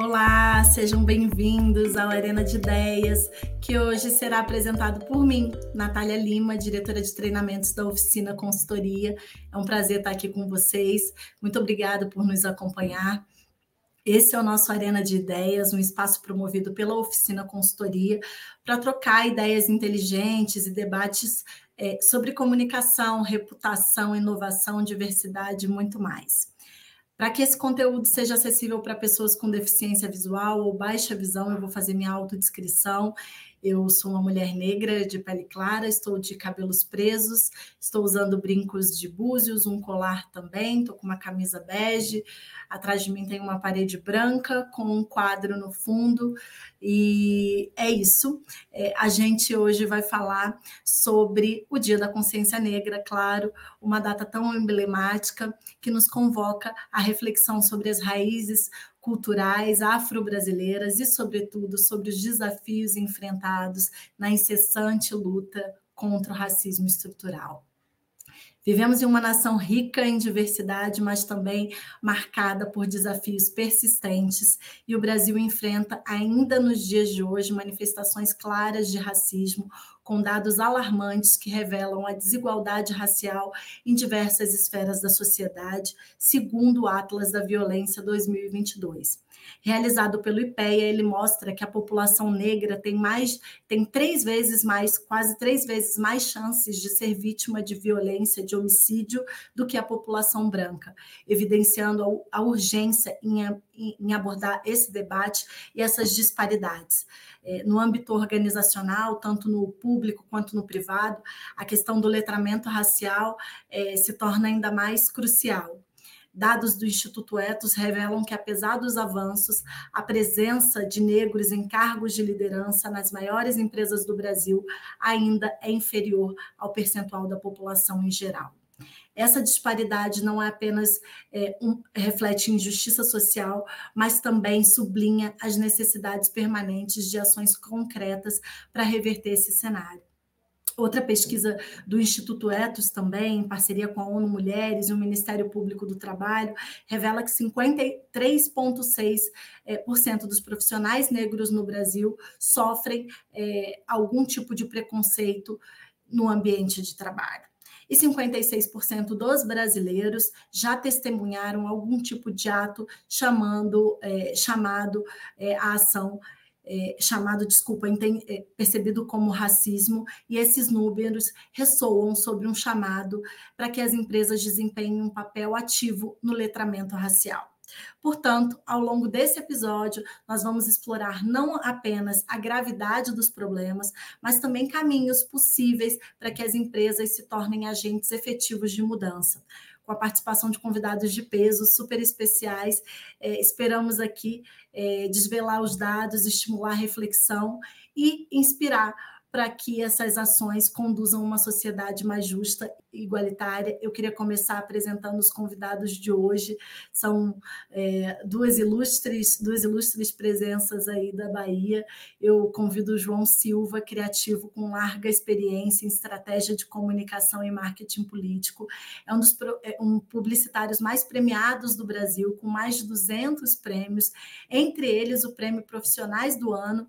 Olá, sejam bem-vindos ao Arena de Ideias, que hoje será apresentado por mim, Natália Lima, diretora de treinamentos da Oficina Consultoria. É um prazer estar aqui com vocês. Muito obrigada por nos acompanhar. Esse é o nosso Arena de Ideias, um espaço promovido pela Oficina Consultoria para trocar ideias inteligentes e debates é, sobre comunicação, reputação, inovação, diversidade e muito mais. Para que esse conteúdo seja acessível para pessoas com deficiência visual ou baixa visão, eu vou fazer minha autodescrição. Eu sou uma mulher negra de pele clara, estou de cabelos presos, estou usando brincos de búzios, um colar também, estou com uma camisa bege. Atrás de mim tem uma parede branca com um quadro no fundo. E é isso. É, a gente hoje vai falar sobre o Dia da Consciência Negra, claro, uma data tão emblemática que nos convoca à reflexão sobre as raízes culturais afro-brasileiras e, sobretudo, sobre os desafios enfrentados na incessante luta contra o racismo estrutural. Vivemos em uma nação rica em diversidade, mas também marcada por desafios persistentes, e o Brasil enfrenta, ainda nos dias de hoje, manifestações claras de racismo, com dados alarmantes que revelam a desigualdade racial em diversas esferas da sociedade, segundo o Atlas da Violência 2022. Realizado pelo IPEA, ele mostra que a população negra tem mais, tem três vezes mais, quase três vezes mais chances de ser vítima de violência, de homicídio, do que a população branca, evidenciando a, urgência em, em abordar esse debate e essas disparidades. É, no âmbito organizacional, tanto no público quanto no privado, a questão do letramento racial é, se torna ainda mais crucial. Dados do Instituto Etos revelam que, apesar dos avanços, a presença de negros em cargos de liderança nas maiores empresas do Brasil ainda é inferior ao percentual da população em geral. Essa disparidade não é apenas é, um, reflete injustiça social, mas também sublinha as necessidades permanentes de ações concretas para reverter esse cenário. Outra pesquisa do Instituto Etos também, em parceria com a ONU Mulheres e o Ministério Público do Trabalho, revela que 53,6% é, dos profissionais negros no Brasil sofrem é, algum tipo de preconceito no ambiente de trabalho. E 56% dos brasileiros já testemunharam algum tipo de ato chamando, é, chamado é, a ação é, chamado, desculpa, é, percebido como racismo, e esses números ressoam sobre um chamado para que as empresas desempenhem um papel ativo no letramento racial. Portanto, ao longo desse episódio, nós vamos explorar não apenas a gravidade dos problemas, mas também caminhos possíveis para que as empresas se tornem agentes efetivos de mudança. Com a participação de convidados de peso super especiais, é, esperamos aqui é, desvelar os dados, estimular a reflexão e inspirar para que essas ações conduzam uma sociedade mais justa e igualitária. Eu queria começar apresentando os convidados de hoje. São é, duas ilustres, duas ilustres presenças aí da Bahia. Eu convido o João Silva, criativo com larga experiência em estratégia de comunicação e marketing político. É um dos é um publicitários mais premiados do Brasil, com mais de 200 prêmios, entre eles o Prêmio Profissionais do Ano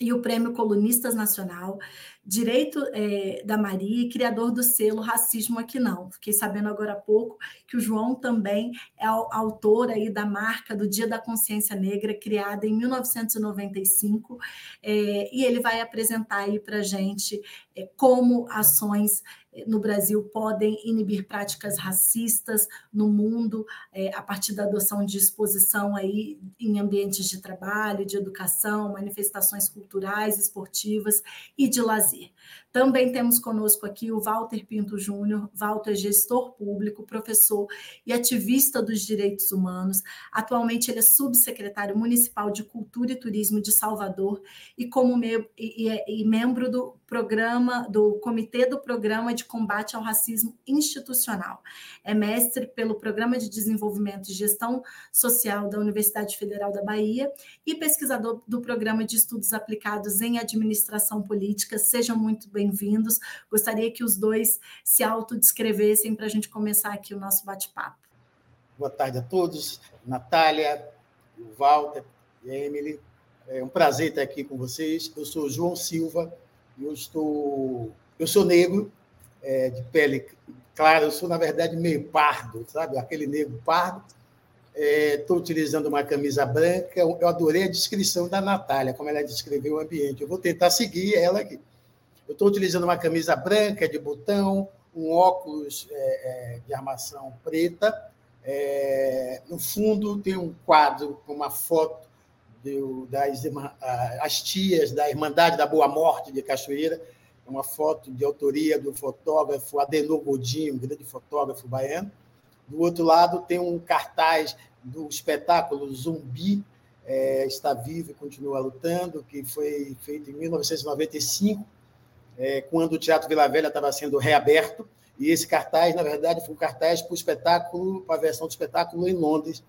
e o Prêmio Colunistas Nacional, direito é, da Maria criador do selo Racismo Aqui Não. Fiquei sabendo agora há pouco que o João também é autor aí da marca do Dia da Consciência Negra, criada em 1995, é, e ele vai apresentar aí para a gente é, como ações no Brasil podem inibir práticas racistas no mundo é, a partir da adoção de exposição aí em ambientes de trabalho, de educação, manifestações culturais, esportivas e de lazer. 自己。Também temos conosco aqui o Walter Pinto Júnior. Walter é gestor público, professor e ativista dos direitos humanos. Atualmente ele é subsecretário municipal de Cultura e Turismo de Salvador e como me e, e, e membro do programa do Comitê do Programa de Combate ao Racismo Institucional. É mestre pelo Programa de Desenvolvimento e Gestão Social da Universidade Federal da Bahia e pesquisador do Programa de Estudos Aplicados em Administração Política. Sejam muito bem-vindos. Gostaria que os dois se autodescrevessem para a gente começar aqui o nosso bate-papo. Boa tarde a todos. Natália, Walter, e a Emily. É um prazer estar aqui com vocês. Eu sou João Silva, eu estou, eu sou negro, é, de pele clara, eu sou, na verdade, meio pardo, sabe? Aquele negro pardo. Estou é, utilizando uma camisa branca. Eu adorei a descrição da Natália, como ela descreveu o ambiente. Eu vou tentar seguir ela aqui. Eu estou utilizando uma camisa branca de botão, um óculos é, é, de armação preta. É, no fundo tem um quadro com uma foto do, das as tias da Irmandade da Boa Morte de Cachoeira, uma foto de autoria do fotógrafo Adenor Godinho, um grande fotógrafo baiano. Do outro lado tem um cartaz do espetáculo Zumbi, é, está vivo e continua lutando, que foi feito em 1995, é, quando o Teatro Vila Velha estava sendo reaberto. E esse cartaz, na verdade, foi um cartaz para o espetáculo, para a versão do espetáculo em Londres,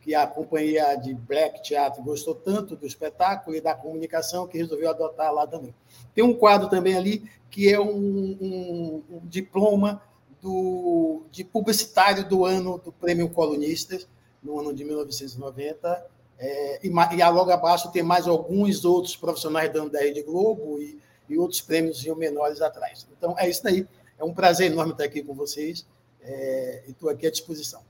que a companhia de Black Theatre gostou tanto do espetáculo e da comunicação que resolveu adotar lá também. Tem um quadro também ali que é um, um, um diploma do, de publicitário do ano do Prêmio Colunistas, no ano de 1990. É, e, e logo abaixo tem mais alguns outros profissionais da Rede Globo e, e outros prêmios menores atrás. Então, é isso daí. É um prazer enorme estar aqui com vocês é, e estou aqui à disposição.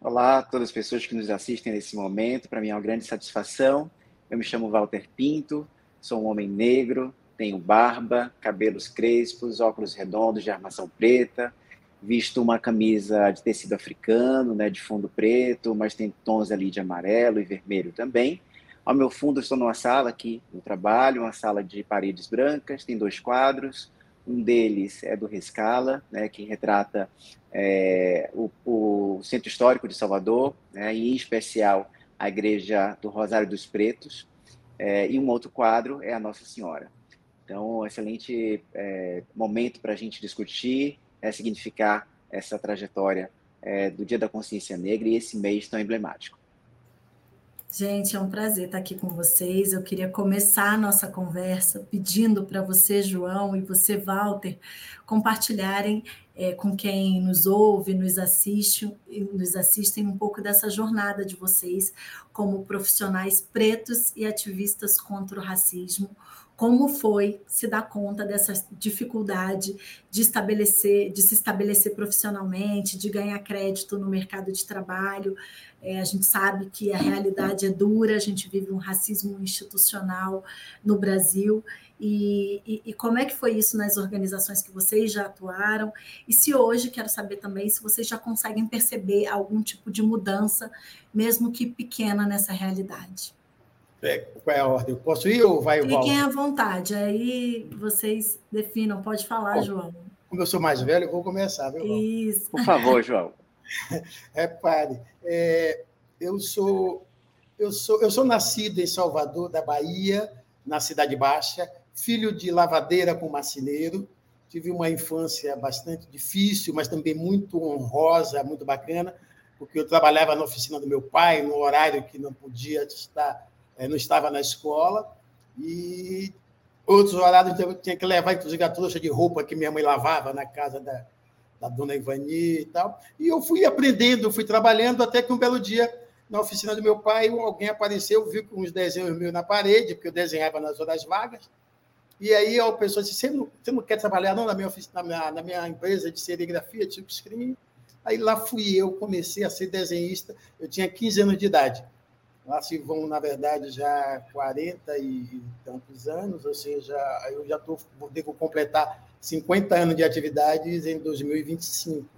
Olá a todas as pessoas que nos assistem nesse momento. Para mim é uma grande satisfação. Eu me chamo Walter Pinto, sou um homem negro, tenho barba, cabelos crespos, óculos redondos de armação preta, visto uma camisa de tecido africano, né, de fundo preto, mas tem tons ali de amarelo e vermelho também. Ao meu fundo estou numa sala aqui no trabalho, uma sala de paredes brancas, tem dois quadros, um deles é do Rescala, né, que retrata é, o, o, Centro Histórico de Salvador, né, e em especial a Igreja do Rosário dos Pretos. É, e um outro quadro é a Nossa Senhora. Então, um excelente é, momento para a gente discutir, é, significar essa trajetória é, do Dia da Consciência Negra e esse mês tão emblemático. Gente, é um prazer estar aqui com vocês. Eu queria começar a nossa conversa pedindo para você, João, e você, Walter, compartilharem é, com quem nos ouve, nos assiste, nos assistem um pouco dessa jornada de vocês como profissionais pretos e ativistas contra o racismo, como foi se dar conta dessa dificuldade de estabelecer, de se estabelecer profissionalmente, de ganhar crédito no mercado de trabalho. É, a gente sabe que a realidade é dura, a gente vive um racismo institucional no Brasil. E, e, e, como é que foi isso nas organizações que vocês já atuaram? E se hoje, quero saber também, se vocês já conseguem perceber algum tipo de mudança, mesmo que pequena, nessa realidade. É, qual é a ordem? Eu posso ir ou vai o Fiquem à vontade, aí vocês definam. Pode falar, Bom, João. Como eu sou mais velho, eu vou começar, viu? Isso. Por favor, João. Repare, é, eu sou eu sou eu sou nascido em Salvador, da Bahia, na Cidade Baixa, filho de lavadeira com marceneiro. Tive uma infância bastante difícil, mas também muito honrosa, muito bacana, porque eu trabalhava na oficina do meu pai, no horário que não podia estar é, não estava na escola, e outros horários eu tinha que levar, inclusive, a trouxa de roupa que minha mãe lavava na casa da, da dona Ivani e tal. E eu fui aprendendo, fui trabalhando, até que um belo dia, na oficina do meu pai, alguém apareceu, viu uns desenhos meus na parede, porque eu desenhava nas horas vagas, e aí a pessoa disse, você não, não quer trabalhar não na minha, oficina, na minha, na minha empresa de serigrafia, tipo screen? Aí lá fui eu, comecei a ser desenhista, eu tinha 15 anos de idade. Lá se vão, na verdade, já 40 e tantos anos, ou seja, eu já vou ter que completar 50 anos de atividades em 2025.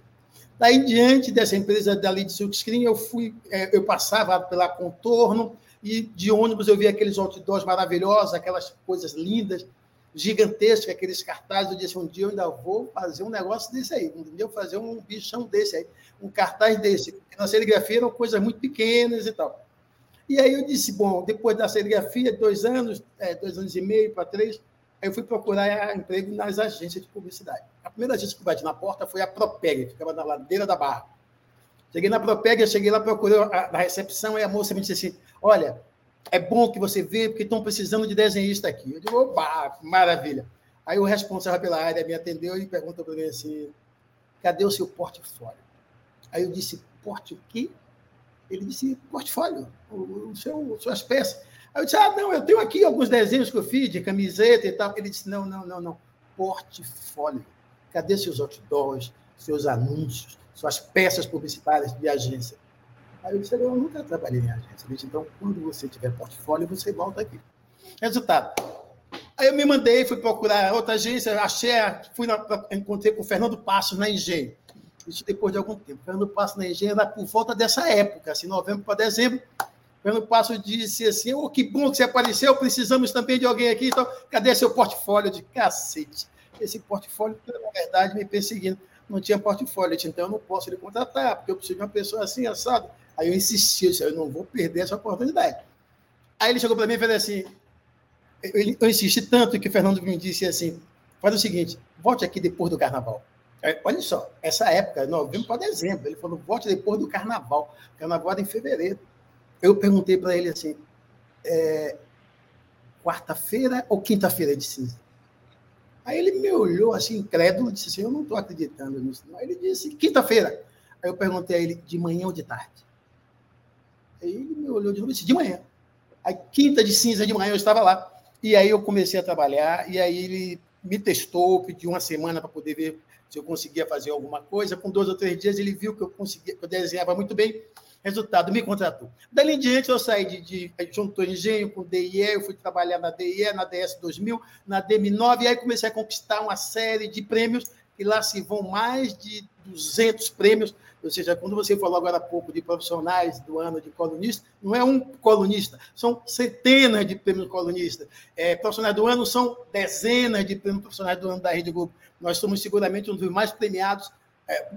Daí em diante dessa empresa dali de Silkscreen, eu fui, é, eu passava pela Contorno e de ônibus eu via aqueles outdoors maravilhosos, aquelas coisas lindas, gigantescas, aqueles cartazes. Eu disse, um dia eu ainda vou fazer um negócio desse aí, entendeu? Fazer um bichão desse aí, um cartaz desse. Na serigrafia eram coisas muito pequenas e tal. E aí eu disse, bom, depois da serigrafia, dois anos, é, dois anos e meio para três, aí eu fui procurar emprego nas agências de publicidade. A primeira agência que bati na porta foi a Propeg, que ficava na ladeira da Barra. Cheguei na Propeg, cheguei lá, procurei a, na recepção, e a moça me disse assim, olha, é bom que você vê, porque estão precisando de desenhista aqui. Eu digo, opa, maravilha. Aí o responsável pela área me atendeu e perguntou para mim assim, cadê o seu portfólio? Aí eu disse, porte o quê? Ele disse, portfólio, o, seu, suas peças. Aí eu disse, ah, não, eu tenho aqui alguns desenhos que eu fiz de camiseta e tal. Ele disse, não, não, não, não, portfólio. Cadê seus outdoors, seus anúncios, suas peças publicitárias de agência? Aí eu disse, eu nunca trabalhei em agência. Ele disse, então, quando você tiver portfólio, você volta aqui. Resultado. Aí eu me mandei, fui procurar outra agência, achei, fui na, encontrei com o Fernando Passos na Engenho. Isso depois de algum tempo. Fernando Passos na Engenho era por volta dessa época, assim, novembro para dezembro. Fernando Passos disse assim: oh, que bom que você apareceu, precisamos também de alguém aqui. Então, cadê seu portfólio de cacete? Esse portfólio, na verdade, me perseguindo. Não tinha portfólio, então eu não posso lhe contratar, porque eu preciso de uma pessoa assim, assado. Aí eu insisti, eu disse, eu não vou perder essa oportunidade. Aí ele chegou para mim e falou assim: eu, eu insisti tanto que o Fernando me disse assim: faz o seguinte, volte aqui depois do carnaval. Olha só, essa época, novembro para dezembro, ele falou: volte depois do carnaval. Carnaval era em fevereiro. Eu perguntei para ele assim: é, quarta-feira ou quinta-feira de cinza? Aí ele me olhou assim, incrédulo, e disse assim: Eu não estou acreditando nisso. Aí ele disse: Quinta-feira. Aí eu perguntei a ele: De manhã ou de tarde? Aí ele me olhou de novo e disse: De manhã. Aí, quinta de cinza de manhã, eu estava lá. E aí eu comecei a trabalhar, e aí ele me testou, pediu uma semana para poder ver se eu conseguia fazer alguma coisa. Com dois ou três dias, ele viu que eu conseguia, que eu desenhava muito bem. Resultado, me contratou. Dali em diante, eu saí de, de juntou engenho com DIE, eu fui trabalhar na DIE, na DS 2000, na DM9, e aí comecei a conquistar uma série de prêmios, e lá se vão mais de 200 prêmios ou seja, quando você falou agora há pouco de profissionais do ano de colunista, não é um colunista, são centenas de prêmios colunistas. É, profissionais do ano são dezenas de prêmios profissionais do ano da Rede Globo. Nós somos seguramente um dos mais premiados. É,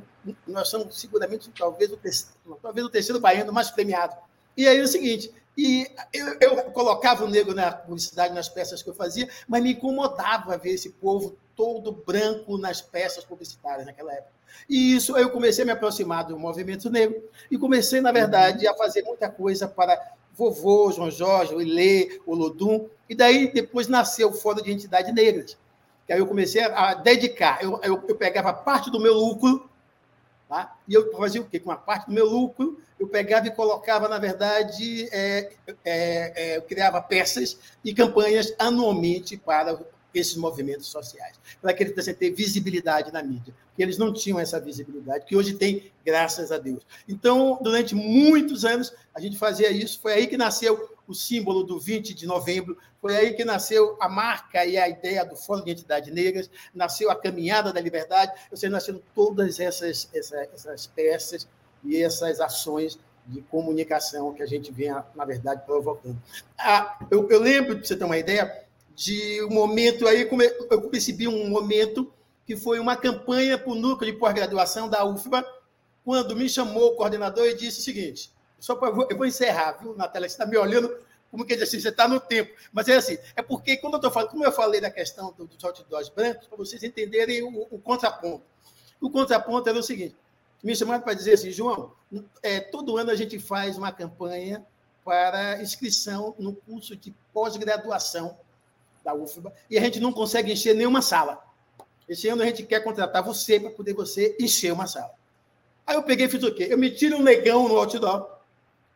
nós somos seguramente talvez o, terceiro, talvez o terceiro baiano mais premiado. E aí é o seguinte, e eu, eu, colocava o negro na publicidade, nas peças que eu fazia, mas me incomodava ver esse povo todo branco nas peças publicitárias naquela época. E isso eu comecei a me aproximar do movimento negro e comecei, na verdade, a fazer muita coisa para vovô, João Jorge, o Ilê, o Lodum. E daí depois nasceu o Fórum de Entidades Negras. Que aí eu comecei a dedicar. Eu, eu, eu pegava parte do meu lucro, tá? e eu fazia o quê? Com uma parte do meu lucro, eu pegava e colocava, na verdade, é, é, é, eu criava peças e campanhas anualmente para esses movimentos sociais, para que eles pudessem ter visibilidade na mídia, porque eles não tinham essa visibilidade, que hoje tem, graças a Deus. Então, durante muitos anos, a gente fazia isso, foi aí que nasceu o símbolo do 20 de novembro, foi aí que nasceu a marca e a ideia do Fórum de Entidades Negras, nasceu a Caminhada da Liberdade, ou seja, nasceram todas essas, essas, essas peças e essas ações de comunicação que a gente vem, na verdade, provocando. Ah, eu, eu lembro, para você ter uma ideia, de um momento aí, eu percebi um momento que foi uma campanha para o núcleo de pós-graduação da UFBA, quando me chamou o coordenador e disse o seguinte: só pra, eu vou encerrar, viu, Natália? Você está me olhando como que diz assim, você está no tempo. Mas é assim, é porque quando eu estou falando, como eu falei da questão dos outdoors brancos, para vocês entenderem o, o, contraponto. O contraponto era o seguinte: me chamaram para dizer assim, João, é, todo ano a gente faz uma campanha para inscrição no curso de pós-graduação da UFBA, e a gente não consegue encher nenhuma sala. Esse ano a gente quer contratar você para poder você encher uma sala. Aí eu peguei e fiz o quê? Eu meti um negão no outdoor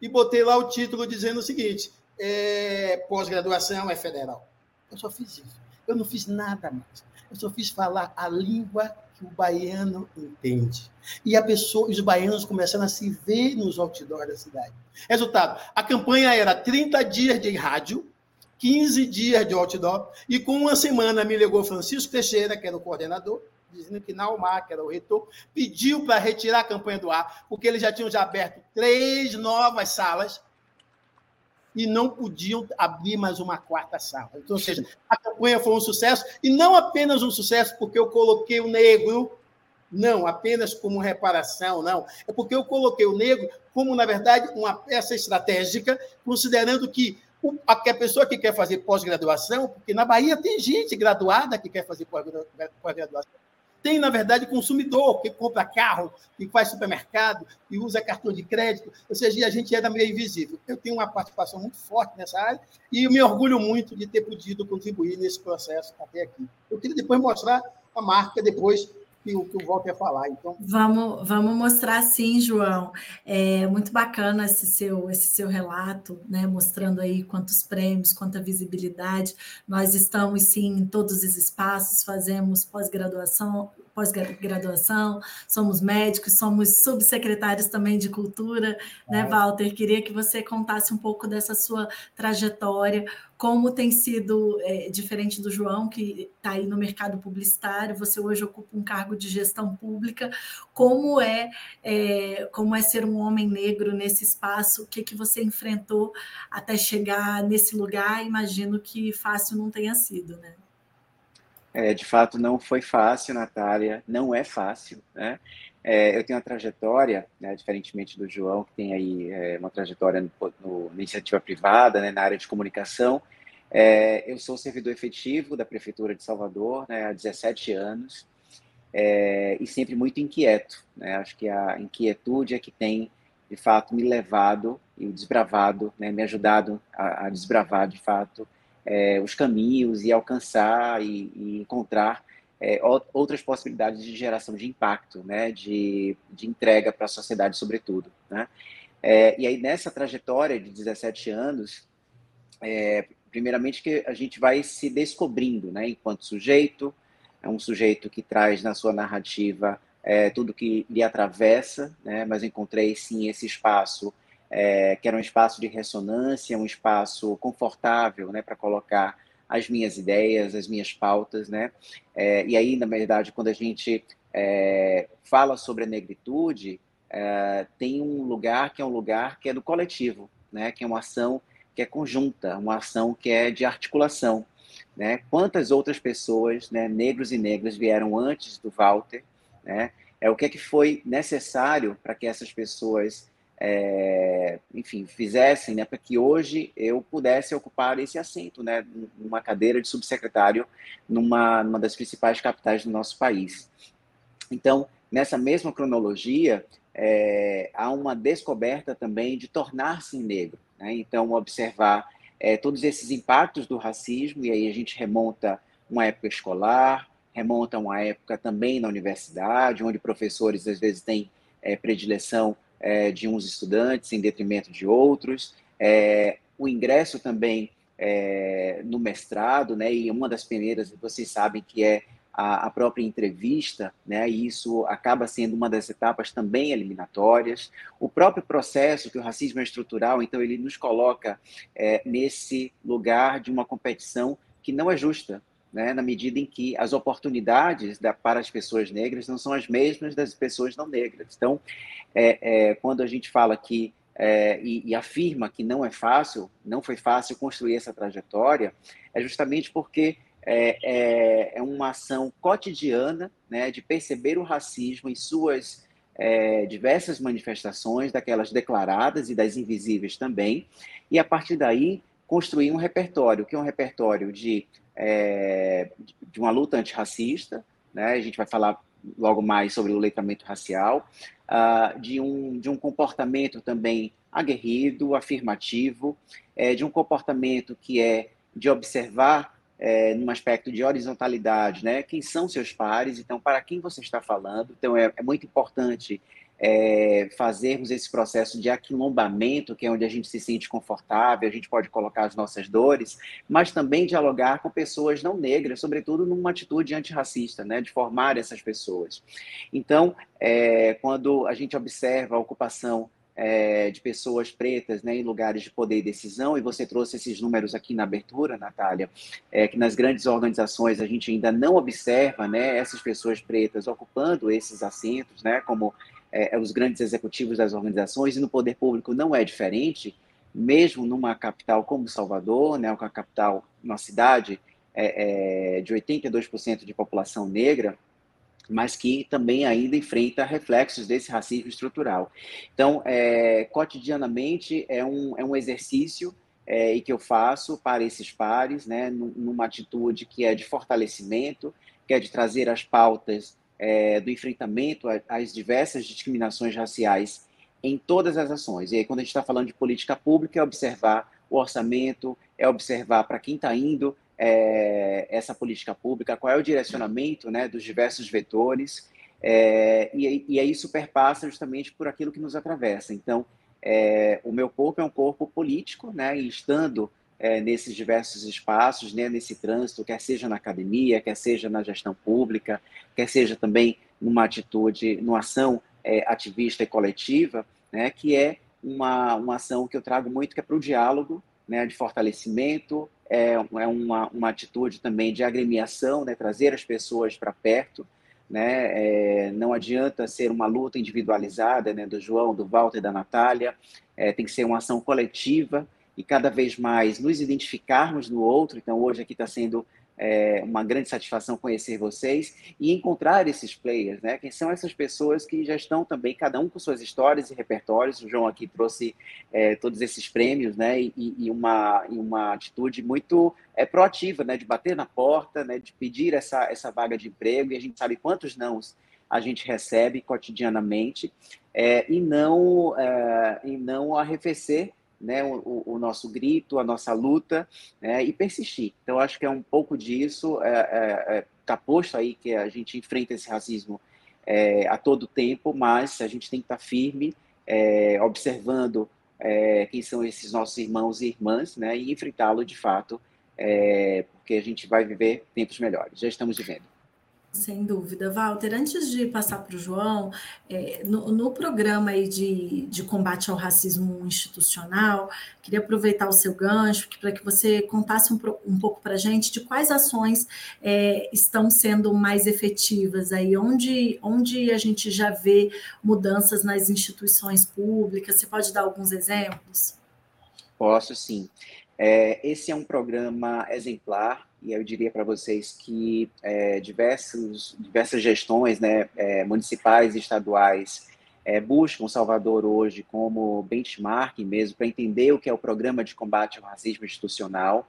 e botei lá o título dizendo o seguinte: é, pós-graduação é federal. Eu só fiz isso. Eu não fiz nada mais. Eu só fiz falar a língua que o baiano entende. E a pessoa, os baianos começaram a se ver nos outdoors da cidade. Resultado: a campanha era 30 dias de rádio, 15 dias de outdoor, e com uma semana me ligou Francisco Teixeira, que era o coordenador, dizendo que Naumar, que era o reitor, pediu para retirar a campanha do ar, porque eles já tinham já aberto três novas salas e não podiam abrir mais uma quarta sala. Então, ou seja, a campanha foi um sucesso, e não apenas um sucesso porque eu coloquei o negro, não, apenas como reparação, não. É porque eu coloquei o negro como, na verdade, uma peça estratégica, considerando que a pessoa que quer fazer pós-graduação, porque na Bahia tem gente graduada que quer fazer pós-graduação. Tem, na verdade, consumidor que compra carro, que faz supermercado, e usa cartão de crédito, ou seja, a gente era meio invisível. Eu tenho uma participação muito forte nessa área e eu me orgulho muito de ter podido contribuir nesse processo até aqui. Eu queria depois mostrar a marca, depois que o, que o Walter falar. Então... Vamos, vamos mostrar sim, João. É muito bacana esse seu, esse seu relato, né? mostrando aí quantos prêmios, quanta visibilidade. Nós estamos sim em todos os espaços, fazemos pós-graduação, pós-graduação, somos médicos, somos subsecretários também de cultura, né, Walter? Queria que você contasse um pouco dessa sua trajetória, como tem sido é, diferente do João, que está aí no mercado publicitário, você hoje ocupa um cargo de gestão pública, como é, é como é ser um homem negro nesse espaço, o que, que você enfrentou até chegar nesse lugar? Imagino que fácil não tenha sido, né? É, de fato, não foi fácil, Natália, não é fácil, né? É, eu tenho uma trajetória, né, diferentemente do João, que tem aí é, uma trajetória no, no, na iniciativa privada, né, na área de comunicação. É, eu sou servidor efetivo da Prefeitura de Salvador né, há 17 anos é, e sempre muito inquieto. Né? Acho que a inquietude é que tem, de fato, me levado e desbravado, né, me ajudado a, a desbravar, de fato, é, os caminhos e alcançar e, e encontrar é, outras possibilidades de geração de impacto, né, de, de entrega para a sociedade, sobretudo. Né? É, e aí, nessa trajetória de 17 anos, é, primeiramente que a gente vai se descobrindo né, enquanto sujeito, é um sujeito que traz na sua narrativa é, tudo que lhe atravessa, né, mas encontrei sim esse espaço é, que era um espaço de ressonância, um espaço confortável né, para colocar as minhas ideias, as minhas pautas. Né? É, e aí, na verdade, quando a gente é, fala sobre a negritude, é, tem um lugar que é um lugar que é do coletivo, né? que é uma ação que é conjunta, uma ação que é de articulação. Né? Quantas outras pessoas, né, negros e negras, vieram antes do Walter? Né? É o que é que foi necessário para que essas pessoas é, enfim, fizessem, né, para que hoje eu pudesse ocupar esse assento, né, numa cadeira de subsecretário numa, numa das principais capitais do nosso país. Então, nessa mesma cronologia, é, há uma descoberta também de tornar-se negro. Né? Então, observar é, todos esses impactos do racismo, e aí a gente remonta uma época escolar, remonta uma época também na universidade, onde professores às vezes têm é, predileção é, de uns estudantes em detrimento de outros, é, o ingresso também é, no mestrado, né, e uma das primeiras, vocês sabem que é a, a, própria entrevista, né, e isso acaba sendo uma das etapas também eliminatórias. O próprio processo, que o racismo é estrutural, então ele nos coloca é, nesse lugar de uma competição que não é justa, né, na medida em que as oportunidades da, para as pessoas negras não são as mesmas das pessoas não negras. Então, é, é, quando a gente fala que é, e, e, afirma que não é fácil, não foi fácil construir essa trajetória, é justamente porque é, é, é uma ação cotidiana né, de perceber o racismo em suas é, diversas manifestações, daquelas declaradas e das invisíveis também, e a partir daí construir um repertório, que é um repertório de é, de uma luta antirracista, né? a gente vai falar logo mais sobre o letramento racial, uh, de, um, de um comportamento também aguerrido, afirmativo, é, de um comportamento que é de observar é, num aspecto de horizontalidade, né? Quem são seus pares? Então, para quem você está falando? Então, é, é muito importante é, fazermos esse processo de aquilombamento, que é onde a gente se sente confortável, a gente pode colocar as nossas dores, mas também dialogar com pessoas não negras, sobretudo numa atitude antirracista, né, de formar essas pessoas. Então, é, quando a gente observa a ocupação é, de pessoas pretas né, em lugares de poder e decisão, e você trouxe esses números aqui na abertura, Natália, é, que nas grandes organizações a gente ainda não observa né, essas pessoas pretas ocupando esses assentos, né, como é, é, os grandes executivos das organizações, e no poder público não é diferente, mesmo numa capital como Salvador, né, uma capital, uma cidade é, é, de 82% de população negra, mas que também ainda enfrenta reflexos desse racismo estrutural. Então, é, cotidianamente, é um, é um exercício é, e que eu faço para esses pares, né, numa atitude que é de fortalecimento, que é de trazer as pautas é, do enfrentamento às diversas discriminações raciais em todas as ações. E aí, quando a gente está falando de política pública, é observar o orçamento, é observar para quem está indo é, essa política pública, qual é o direcionamento né, dos diversos vetores, é, e, e aí isso perpassa justamente por aquilo que nos atravessa. Então, é, o meu corpo é um corpo político, né, e estando é, nesses diversos espaços, né, nesse trânsito, quer seja na academia, quer seja na gestão pública, quer seja também numa atitude, numa ação é, ativista e coletiva, né, que é uma, uma ação que eu trago muito, que é para o diálogo, né, de fortalecimento, é, é uma, uma atitude também de agremiação, né, trazer as pessoas para perto, né, é, não adianta ser uma luta individualizada, né, do João, do Walter, da Natália, é, tem que ser uma ação coletiva e cada vez mais nos identificarmos no outro, então hoje aqui está sendo é uma grande satisfação conhecer vocês e encontrar esses players, né? Quem são essas pessoas que já estão também, cada um com suas histórias e repertórios. O João aqui trouxe é, todos esses prêmios, né? E, e, uma, e uma atitude muito é, proativa, né? De bater na porta, né? De pedir essa, essa vaga de emprego. E a gente sabe quantos não a gente recebe cotidianamente é, e não é, e não arrefecer né, o, o, nosso grito, a nossa luta, né, e persistir. Então, acho que é um pouco disso, é, é, é, tá posto aí que a gente enfrenta esse racismo é, a todo tempo, mas a gente tem que estar tá firme, é, observando é, quem são esses nossos irmãos e irmãs, né, e enfrentá-lo de fato, porque a gente vai viver tempos melhores. Já estamos vivendo. Sem dúvida. Walter, antes de passar para o João, é, no, no, programa aí de, de combate ao racismo institucional, queria aproveitar o seu gancho para que você contasse um, um pouco para a gente de quais ações é, estão sendo mais efetivas aí, onde, onde a gente já vê mudanças nas instituições públicas. Você pode dar alguns exemplos? Posso, sim. É, esse é um programa exemplar e eu diria para vocês que é, diversos, diversas gestões né, é, municipais e estaduais é, buscam Salvador hoje como benchmark mesmo para entender o que é o programa de combate ao racismo institucional.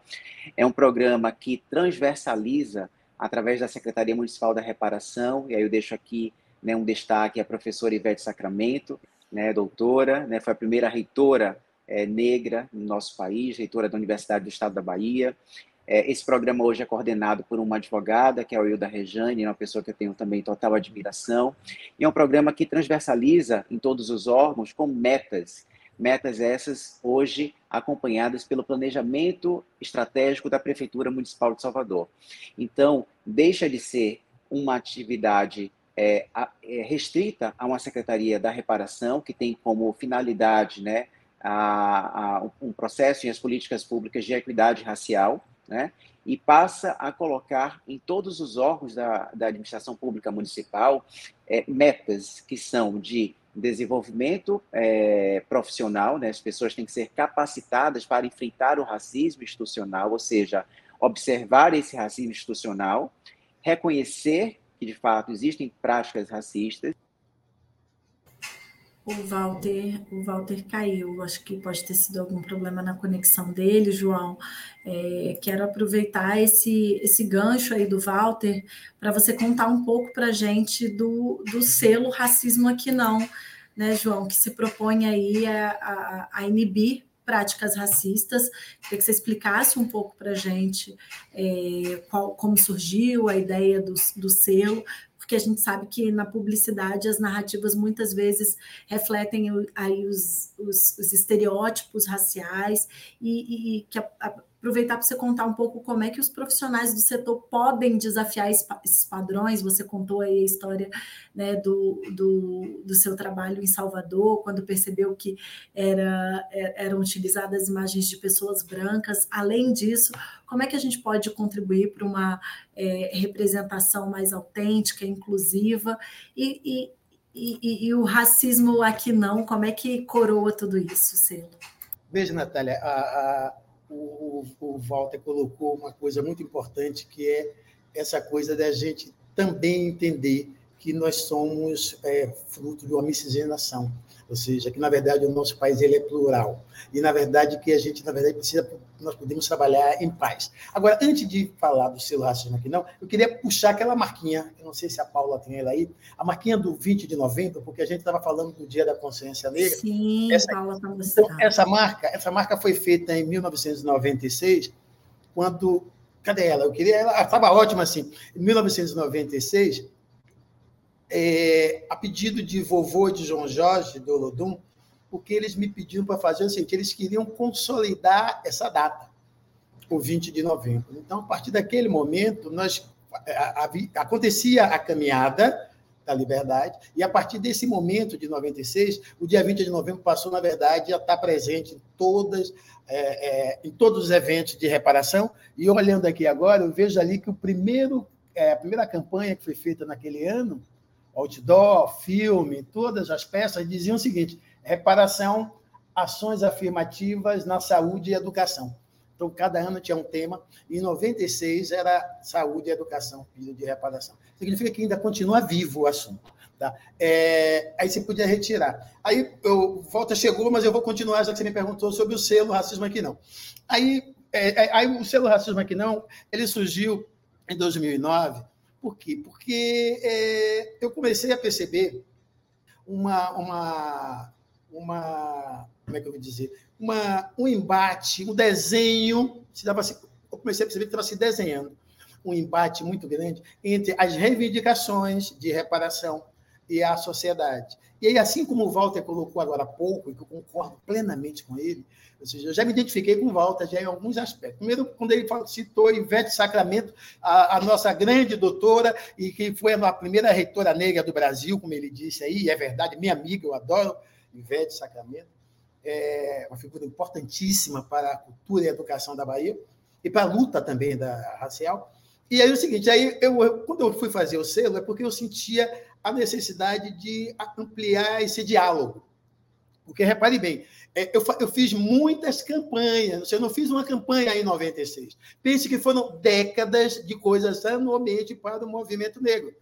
É um programa que transversaliza através da Secretaria Municipal da Reparação, e aí eu deixo aqui né, um destaque a professora Ivete Sacramento, né, doutora, né, foi a primeira reitora é, negra no nosso país, reitora da Universidade do Estado da Bahia. É, esse programa hoje é coordenado por uma advogada, que é a Hilda Rejane, uma pessoa que eu tenho também total admiração. E é um programa que transversaliza em todos os órgãos com metas. Metas essas hoje acompanhadas pelo planejamento estratégico da Prefeitura Municipal de Salvador. Então, deixa de ser uma atividade é, é, restrita a uma Secretaria da Reparação, que tem como finalidade né, a, a, um processo em as políticas públicas de equidade racial, né? e passa a colocar em todos os órgãos da, da administração pública municipal é, metas que são de desenvolvimento é, profissional, né? as pessoas têm que ser capacitadas para enfrentar o racismo institucional, ou seja, observar esse racismo institucional, reconhecer que de fato existem práticas racistas o Walter, o Walter caiu. Acho que pode ter sido algum problema na conexão dele, João. É, quero aproveitar esse, esse gancho aí do Walter para você contar um pouco para a gente do, do selo Racismo Aqui Não, né, João, que se propõe aí a, a, a inibir práticas racistas. Queria que você explicasse um pouco para a gente é, qual, como surgiu a ideia do, do selo, porque a gente sabe que na publicidade as narrativas muitas vezes refletem aí os, os, os estereótipos raciais e, e que a, a, aproveitar para você contar um pouco como é que os profissionais do setor podem desafiar esses padrões. Você contou aí a história né, do, do, do, seu trabalho em Salvador, quando percebeu que era, é, eram utilizadas imagens de pessoas brancas. Além disso, como é que a gente pode contribuir para uma é, representação mais autêntica, inclusiva e, e, e, e, o racismo aqui não? Como é que coroa tudo isso, Selo? Veja, Natália, a, a o, o Walter colocou uma coisa muito importante, que é essa coisa da gente também entender que nós somos é, fruto de uma miscigenação, ou seja, que na verdade o nosso país ele é plural e na verdade que a gente na verdade precisa nós podemos trabalhar em paz. Agora, antes de falar do selo racismo aqui não, eu queria puxar aquela marquinha, eu não sei se a Paula tem ela aí, a marquinha do 20 de novembro, porque a gente estava falando do Dia da Consciência Negra. Sim, essa, Paula então, essa marca, essa marca foi feita em 1996, quando cadê ela? Eu queria ela, estava ótima assim. Em 1996, é, a pedido de vovô de João Jorge, do Olodum, porque eles me pediram para fazer o seguinte: eles queriam consolidar essa data, o 20 de novembro. Então, a partir daquele momento, nós a, a, acontecia a caminhada da liberdade, e a partir desse momento de 96, o dia 20 de novembro passou, na verdade, a estar presente em todas é, é, em todos os eventos de reparação. E olhando aqui agora, eu vejo ali que o primeiro, é, a primeira campanha que foi feita naquele ano, outdoor, filme, todas as peças diziam o seguinte: reparação, ações afirmativas na saúde e educação. Então, cada ano tinha um tema. Em 96 era saúde e educação, pedido de reparação. Significa que ainda continua vivo o assunto. Tá? É, aí você podia retirar. Aí eu, volta chegou, mas eu vou continuar, já que você me perguntou sobre o selo Racismo Aqui Não. Aí, é, é aí o selo Racismo Aqui Não, ele surgiu em 2009. Por quê? Porque é, eu comecei a perceber uma, uma, uma, como é que eu vou dizer, uma, um embate, um desenho, se dava, eu comecei a perceber que estava se desenhando um embate muito grande entre as reivindicações de reparação e a sociedade. E aí, assim como o Walter colocou agora há pouco, e que eu concordo plenamente com ele, ou seja, eu já me identifiquei com o Walter já em alguns aspectos. Primeiro, quando ele citou Ivete Sacramento, a, a, nossa grande doutora, e que foi a primeira reitora negra do Brasil, como ele disse aí, é verdade, minha amiga, eu adoro Ivete Sacramento, é uma figura importantíssima para a cultura e a educação da Bahia, e para a luta também da racial. E aí o seguinte, aí eu, quando eu fui fazer o selo, é porque eu sentia a necessidade de ampliar esse diálogo. Porque, repare bem, é, eu, eu fiz muitas campanhas, eu não fiz uma campanha em 96. Pense que foram décadas de coisas anualmente para o movimento negro.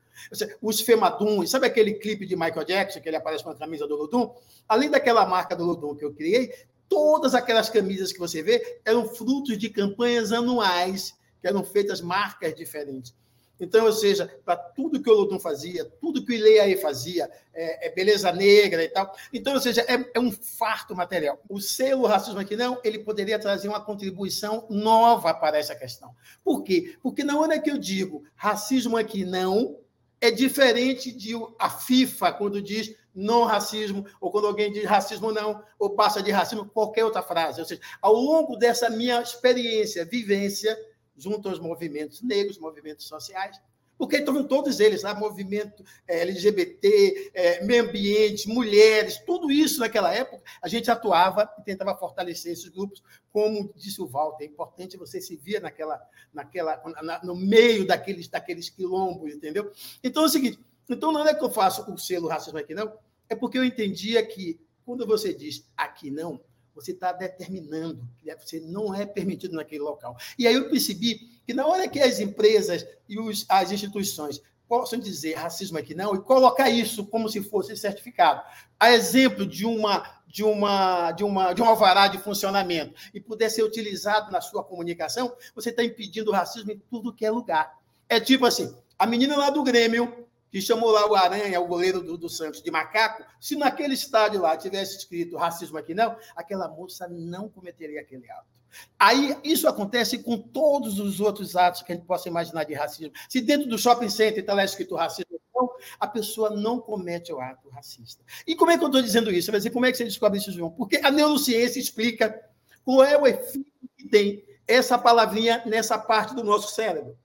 Os Femaduns, sabe aquele clipe de Michael Jackson, que ele aparece com a camisa do Ludum? Além daquela marca do Ludum que eu criei, todas aquelas camisas que você vê eram frutos de campanhas anuais, que eram feitas marcas diferentes. Então, ou seja, para tudo que o Lodum fazia, tudo que o Ileaí fazia, é, é, beleza negra e tal. Então, ou seja, é, é, um farto material. O selo Racismo Aqui Não, ele poderia trazer uma contribuição nova para essa questão. Por quê? Porque na hora que eu digo racismo aqui não, é diferente de a FIFA, quando diz não racismo, ou quando alguém diz racismo não, ou passa de racismo, qualquer outra frase. Ou seja, ao longo dessa minha experiência, vivência, junto aos movimentos negros, movimentos sociais, porque estavam todos eles lá, movimento é, LGBT, é, meio ambiente, mulheres, tudo isso naquela época, a gente atuava e tentava fortalecer esses grupos, como disse o Walter, é importante você se via naquela, naquela, na, no meio daqueles, daqueles quilombos, entendeu? Então é o seguinte, então não é que eu faço o selo racismo aqui não, é porque eu entendia que quando você diz aqui não, você está determinando que você não é permitido naquele local. E aí eu percebi que na hora que as empresas e os, as instituições possam dizer racismo aqui não e colocar isso como se fosse certificado, a exemplo de uma de uma de uma de um alvará de funcionamento e puder ser utilizado na sua comunicação, você está impedindo o racismo em tudo que é lugar. É tipo assim, a menina lá do Grêmio que chamou lá o Aranha, o goleiro do, do, Santos, de macaco, se naquele estádio lá tivesse escrito racismo aqui não, aquela moça não cometeria aquele ato. Aí isso acontece com todos os outros atos que a gente possa imaginar de racismo. Se dentro do shopping center está lá escrito racismo, não, a pessoa não comete o ato racista. E como é que eu estou dizendo isso? Dizer, como é que você descobre isso, João? Porque a neurociência explica qual é o efeito que tem essa palavrinha nessa parte do nosso cérebro.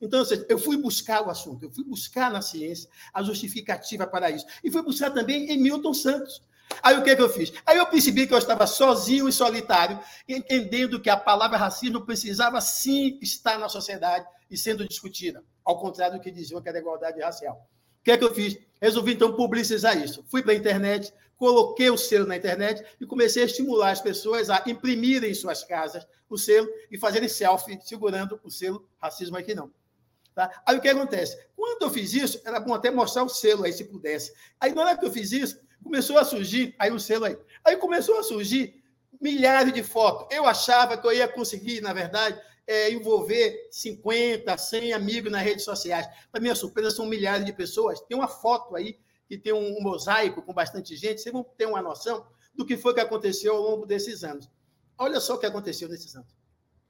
Então, eu fui buscar o assunto, eu fui buscar na ciência a justificativa para isso. E fui buscar também em Milton Santos. Aí o que, é que eu fiz? Aí eu percebi que eu estava sozinho e solitário, entendendo que a palavra racismo precisava sim estar na sociedade e sendo discutida, ao contrário do que diziam que era igualdade racial. O que é que eu fiz? Resolvi então publicizar isso. Fui para a internet, coloquei o selo na internet e comecei a estimular as pessoas a imprimirem em suas casas o selo e fazerem selfie segurando o selo racismo aqui não. Tá? Aí o que acontece? Quando eu fiz isso, era bom até mostrar o selo aí, se pudesse. Aí na hora que eu fiz isso, começou a surgir, aí o selo aí, aí começou a surgir milhares de fotos. Eu achava que eu ia conseguir, na verdade, é, envolver 50, 100 amigos nas redes sociais. Para minha surpresa, são milhares de pessoas. Tem uma foto aí que tem um, um mosaico com bastante gente. Vocês vão ter uma noção do que foi que aconteceu ao longo desses anos. Olha só o que aconteceu nesses anos.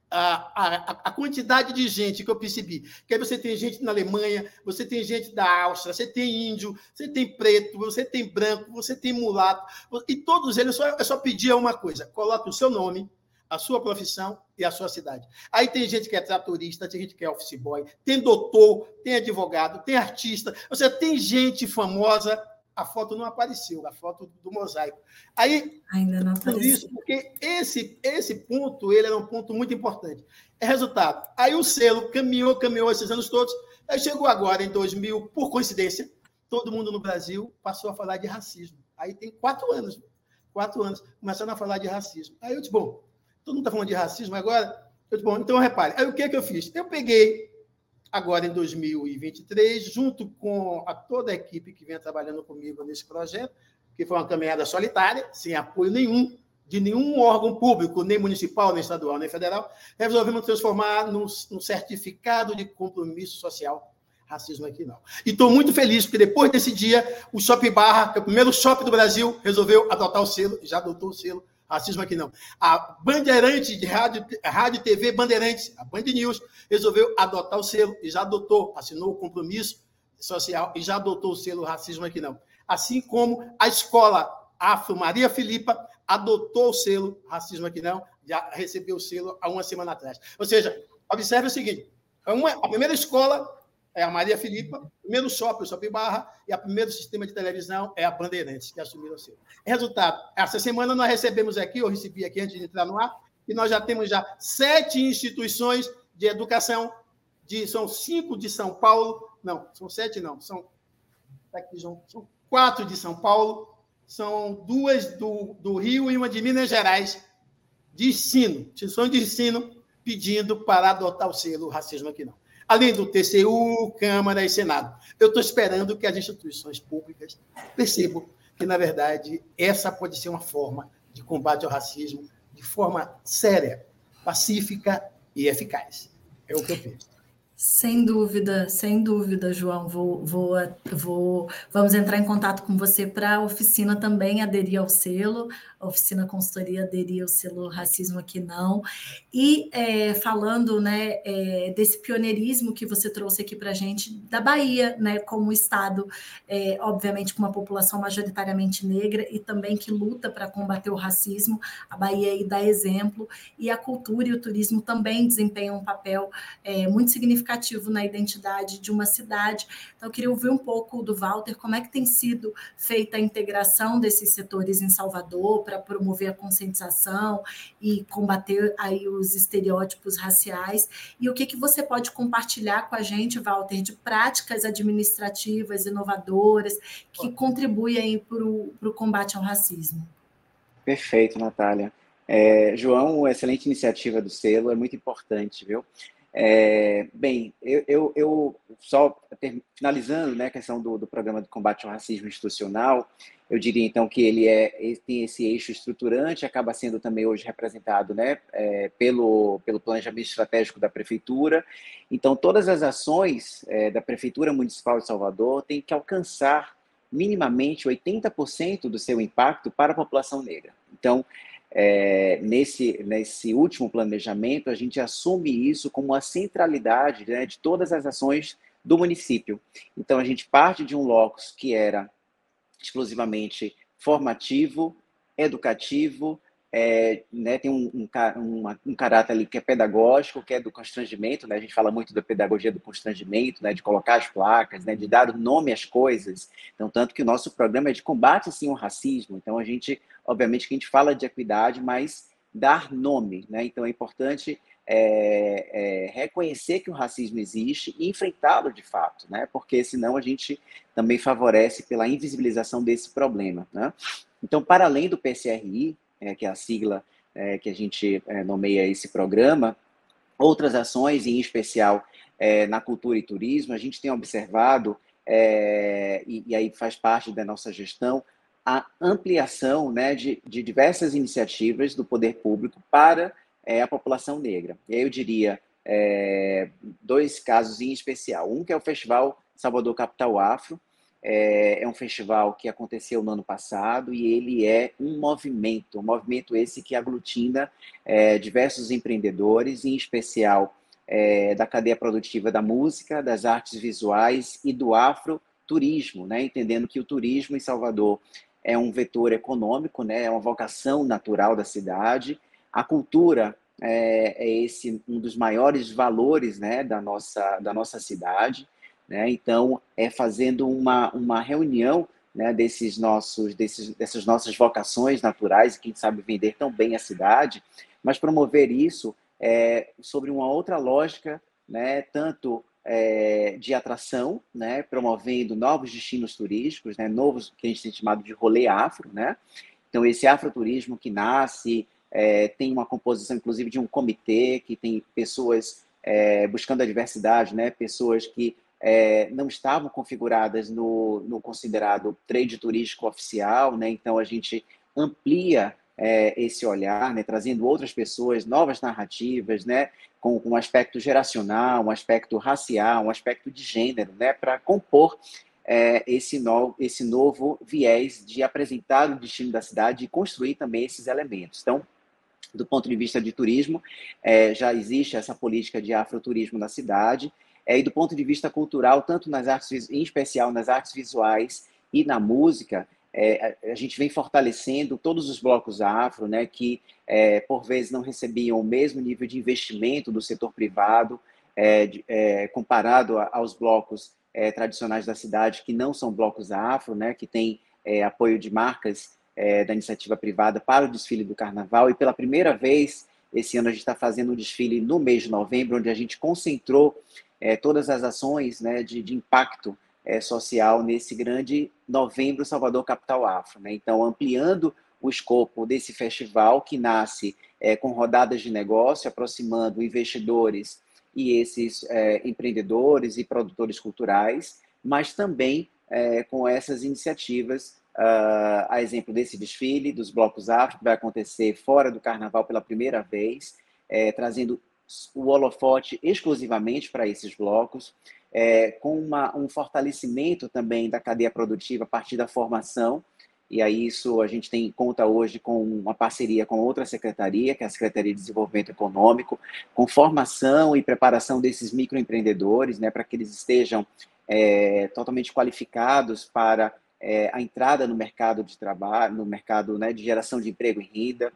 A, a, a, quantidade de gente que eu percebi. Que aí você tem gente na Alemanha, você tem gente da Áustria, você tem índio, você tem preto, você tem branco, você tem mulato, e todos eles só, só pedir uma coisa: coloque o seu nome, a sua profissão e a sua cidade. Aí tem gente que é tratorista, tem gente que é office boy, tem doutor, tem advogado, tem artista, ou seja, tem gente famosa a foto não apareceu, a foto do mosaico. Aí, Ainda não apareceu. Por isso, porque esse, esse ponto ele era um ponto muito importante. É resultado. Aí o selo caminhou, caminhou esses anos todos. Aí chegou agora, em 2000, por coincidência, todo mundo no Brasil passou a falar de racismo. Aí tem quatro anos, quatro anos, começando a falar de racismo. Aí eu disse, bom, todo mundo está falando de racismo agora? Eu disse, bom, então repare. Aí o que é que eu fiz? Eu peguei agora em 2023, junto com a, toda a equipe que vem trabalhando comigo nesse projeto, que foi uma caminhada solitária, sem apoio nenhum de nenhum órgão público, nem municipal, nem estadual, nem federal, resolvemos transformar num, num certificado de compromisso social racismo aqui não. E estou muito feliz, porque depois desse dia, o Shopping Barra, que é o primeiro shopping do Brasil, resolveu adotar o selo, já adotou o selo Racismo aqui não. A Bandeirantes de rádio, rádio TV Bandeirantes, a Band News, resolveu adotar o selo e já adotou, assinou o compromisso social e já adotou o selo Racismo aqui não. Assim como a escola Afro Maria Filipa adotou o selo Racismo aqui não, já recebeu o selo há uma semana atrás. Ou seja, observe o seguinte: uma, a primeira escola é a Maria Filipa, o primeiro shopping, o Shopping Barra, e o primeiro sistema de televisão é a Bandeirantes, que assumiram o seu. Resultado, essa semana nós recebemos aqui, eu recebi aqui antes de entrar no ar, que nós já temos já sete instituições de educação, de, são cinco de São Paulo, não, são sete não, são, tá aqui, são quatro de São Paulo, são duas do, do Rio e uma de Minas Gerais, de ensino, instituições de ensino, pedindo para adotar o selo racismo aqui não além do TCU, Câmara e Senado. Eu estou esperando que as instituições públicas percebam que, na verdade, essa pode ser uma forma de combate ao racismo de forma séria, pacífica e eficaz. É o que eu penso. Sem dúvida, sem dúvida, João. Vou, vou, vou, vamos entrar em contato com você para a oficina também aderir ao selo, a oficina consultoria aderir ao selo Racismo Aqui Não. E é, falando né, é, desse pioneirismo que você trouxe aqui para a gente, da Bahia, né, como estado, é, obviamente, com uma população majoritariamente negra e também que luta para combater o racismo, a Bahia aí dá exemplo, e a cultura e o turismo também desempenham um papel é, muito significativo significativo na identidade de uma cidade. Então, eu queria ouvir um pouco do Walter, como é que tem sido feita a integração desses setores em Salvador para promover a conscientização e combater aí os estereótipos raciais, e o que, que você pode compartilhar com a gente, Walter, de práticas administrativas inovadoras que contribuem para o combate ao racismo. Perfeito, Natália. É, João, excelente iniciativa do selo, é muito importante, viu? É, bem, eu, eu, eu, só ter, finalizando né, a questão do, do, programa de combate ao racismo institucional, eu diria então que ele é tem esse eixo estruturante, acaba sendo também hoje representado né, é, pelo, pelo planejamento estratégico da prefeitura. Então, todas as ações é, da prefeitura municipal de Salvador têm que alcançar minimamente 80% do seu impacto para a população negra. Então, é, nesse, nesse último planejamento, a gente assume isso como uma centralidade né, de todas as ações do município. Então, a gente parte de um locus que era exclusivamente formativo, educativo, é, né, tem um, um, um, um, caráter ali que é pedagógico, que é do constrangimento, né, a gente fala muito da pedagogia do constrangimento, né, de colocar as placas, né, de dar nome às coisas, então, tanto que o nosso programa é de combate, sim, ao racismo, então a gente, obviamente que a gente fala de equidade, mas dar nome, né, então é importante é, é, reconhecer que o racismo existe e enfrentá-lo de fato, né, porque senão a gente também favorece pela invisibilização desse problema, né. Então, para além do PCRI, é, que é a sigla é, que a gente é, nomeia esse programa, outras ações, em especial é, na cultura e turismo, a gente tem observado, é, e, e, aí faz parte da nossa gestão, a ampliação né, de, de diversas iniciativas do poder público para a população negra. E aí eu diria dois casos em especial. Um que é o Festival Salvador Capital Afro, é, é, um festival que aconteceu no ano passado e ele é um movimento, um movimento esse que aglutina é, diversos empreendedores, em especial é, da cadeia produtiva da música, das artes visuais e do afroturismo, né? entendendo que o turismo em Salvador é um vetor econômico, né? é uma vocação natural da cidade. A cultura é, é esse um dos maiores valores né? da, nossa, da nossa cidade. Né? Então, é fazendo uma, uma reunião né, desses nossos, desses, dessas nossas vocações naturais, quem sabe vender tão bem a cidade, mas promover isso é, sobre uma outra lógica, né, tanto é, de atração, né, promovendo novos destinos turísticos, né, novos que a gente tem chamado de rolê afro, né? Então esse afroturismo que nasce é, tem uma composição, inclusive, de um comitê que tem pessoas é, buscando a diversidade, né, pessoas que é, não estavam configuradas no, no considerado trade turístico oficial, né? Então a gente amplia é, esse olhar, né, trazendo outras pessoas, novas narrativas, né, com, com um aspecto geracional, um aspecto racial, um aspecto de gênero, né, para compor é, esse, no, esse novo viés de apresentar o destino da cidade e construir também esses elementos. Então, do ponto de vista de turismo, é, já existe essa política de afroturismo na cidade, é, e do ponto de vista cultural, tanto nas artes, em especial nas artes visuais e na música, é, a gente vem fortalecendo todos os blocos afro, né, que é, por vezes não recebiam o mesmo nível de investimento do setor privado, é, de, é, comparado a, aos blocos é, tradicionais da cidade, que não são blocos afro, né, que têm apoio de marcas da iniciativa privada para o desfile do carnaval, e pela primeira vez, esse ano a gente está fazendo um desfile no mês de novembro, onde a gente concentrou todas as ações né, de, de impacto é, social nesse grande Novembro Salvador Capital Afro. Né? Então, ampliando o escopo desse festival, que nasce é, com rodadas de negócio, aproximando investidores e esses é, empreendedores e produtores culturais, mas também é, com essas iniciativas, uh, a exemplo desse desfile dos blocos afro, que vai acontecer fora do carnaval pela primeira vez, é, trazendo o holofote exclusivamente para esses blocos, é, com uma, um fortalecimento também da cadeia produtiva a partir da formação, e aí isso a gente tem conta hoje com uma parceria com outra secretaria, que é a Secretaria de Desenvolvimento Econômico, com formação e preparação desses microempreendedores, né, para que eles estejam é, totalmente qualificados para é, a entrada no mercado de trabalho, no mercado né, de geração de emprego e renda,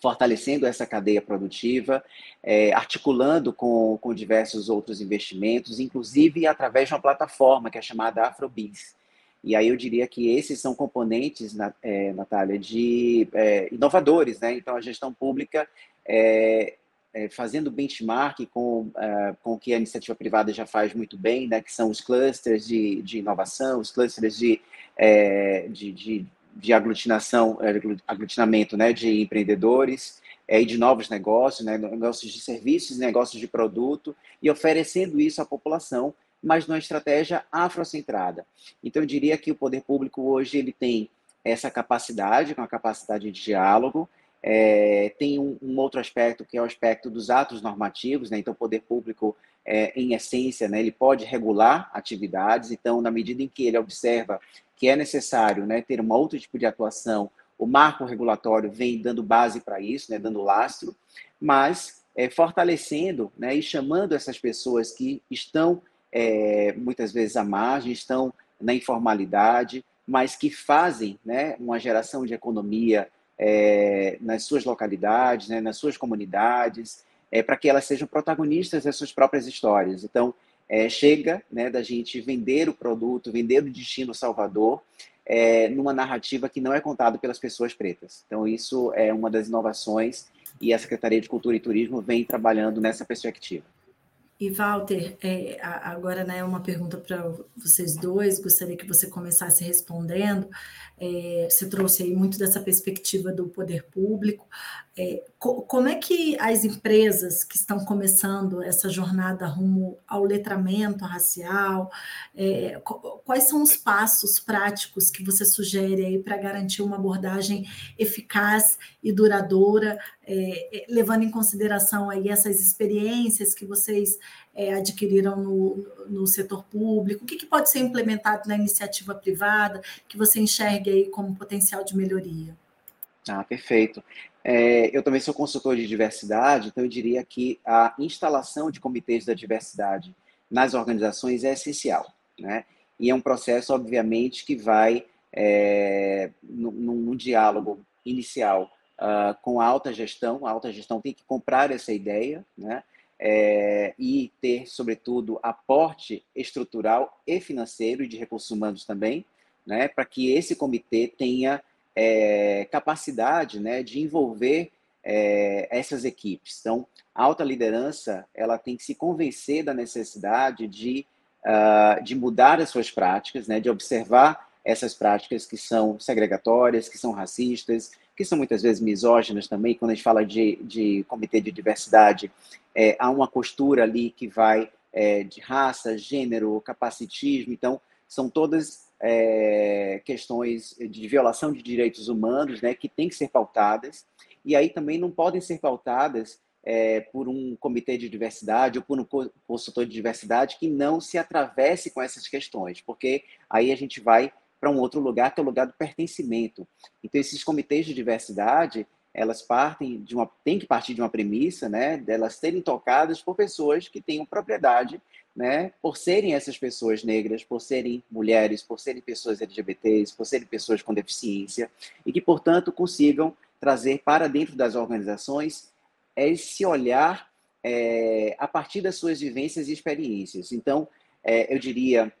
fortalecendo essa cadeia produtiva, é, articulando com, com diversos outros investimentos, inclusive através de uma plataforma que é chamada Afrobiz. E aí eu diria que esses são componentes, é, Natália, de é, inovadores, né? Então a gestão pública é, é fazendo benchmark com, é, com o que a iniciativa privada já faz muito bem, né? Que são os clusters de, de inovação, os clusters de, é, de, de de aglutinação, é, aglutinamento né, de empreendedores é, e de novos negócios, né, negócios de serviços, negócios de produto, e oferecendo isso à população, mas numa estratégia afrocentrada. Então, eu diria que o poder público hoje ele tem essa capacidade, com a capacidade de diálogo, é, tem um, um, outro aspecto que é o aspecto dos atos normativos, né? então o poder público, é, em essência, né, ele pode regular atividades, então na medida em que ele observa que é necessário né, ter um outro tipo de atuação, o marco regulatório vem dando base para isso, né, dando lastro, mas é, fortalecendo né, e chamando essas pessoas que estão é, muitas vezes à margem, estão na informalidade, mas que fazem né, uma geração de economia é, nas suas localidades, né, nas suas comunidades, é, para que elas sejam protagonistas das suas próprias histórias. Então, é, chega né, da gente vender o produto, vender o destino Salvador, é, numa narrativa que não é contada pelas pessoas pretas. Então, isso é uma das inovações e a Secretaria de Cultura e Turismo vem trabalhando nessa perspectiva. E Walter, é, agora né, uma pergunta para vocês dois, gostaria que você começasse respondendo. É, você trouxe aí muito dessa perspectiva do poder público. É, co como é que as empresas que estão começando essa jornada rumo ao letramento racial, é, quais são os passos práticos que você sugere aí para garantir uma abordagem eficaz e duradoura, é, é, levando em consideração aí essas experiências que vocês é, adquiriram no, no setor público? O que, que, pode ser implementado na iniciativa privada que você enxergue aí como potencial de melhoria? Ah, perfeito. É, eu também sou consultor de diversidade, então eu diria que a instalação de comitês da diversidade nas organizações é essencial, né? E é um processo, obviamente, que vai é, num, diálogo inicial uh, com a alta gestão. A alta gestão tem que comprar essa ideia, né? É, e ter, sobretudo, aporte estrutural e financeiro e de recursos humanos também, né? Para que esse comitê tenha é, capacidade, né? De envolver é, essas equipes. Então, a alta liderança ela tem que se convencer da necessidade de, uh, de mudar as suas práticas, né? De observar essas práticas que são segregatórias, que são racistas, que são muitas vezes misóginas também. Quando a gente fala de, de comitê de diversidade, é, há uma costura ali que vai é, de raça, gênero, capacitismo. Então, são todas é, questões de violação de direitos humanos né, que têm que ser pautadas. E aí também não podem ser pautadas é, por um comitê de diversidade ou por um consultor de diversidade que não se atravesse com essas questões, porque aí a gente vai para um outro lugar, que é o lugar do pertencimento. Então, esses comitês de diversidade, elas partem de uma, tem que partir de uma premissa, né, delas serem tocadas por pessoas que tenham propriedade, né, por serem essas pessoas negras, por serem mulheres, por serem pessoas LGBTs, por serem pessoas com deficiência, e que, portanto, consigam trazer para dentro das organizações esse olhar é, a partir das suas vivências e experiências. Então, é, eu diria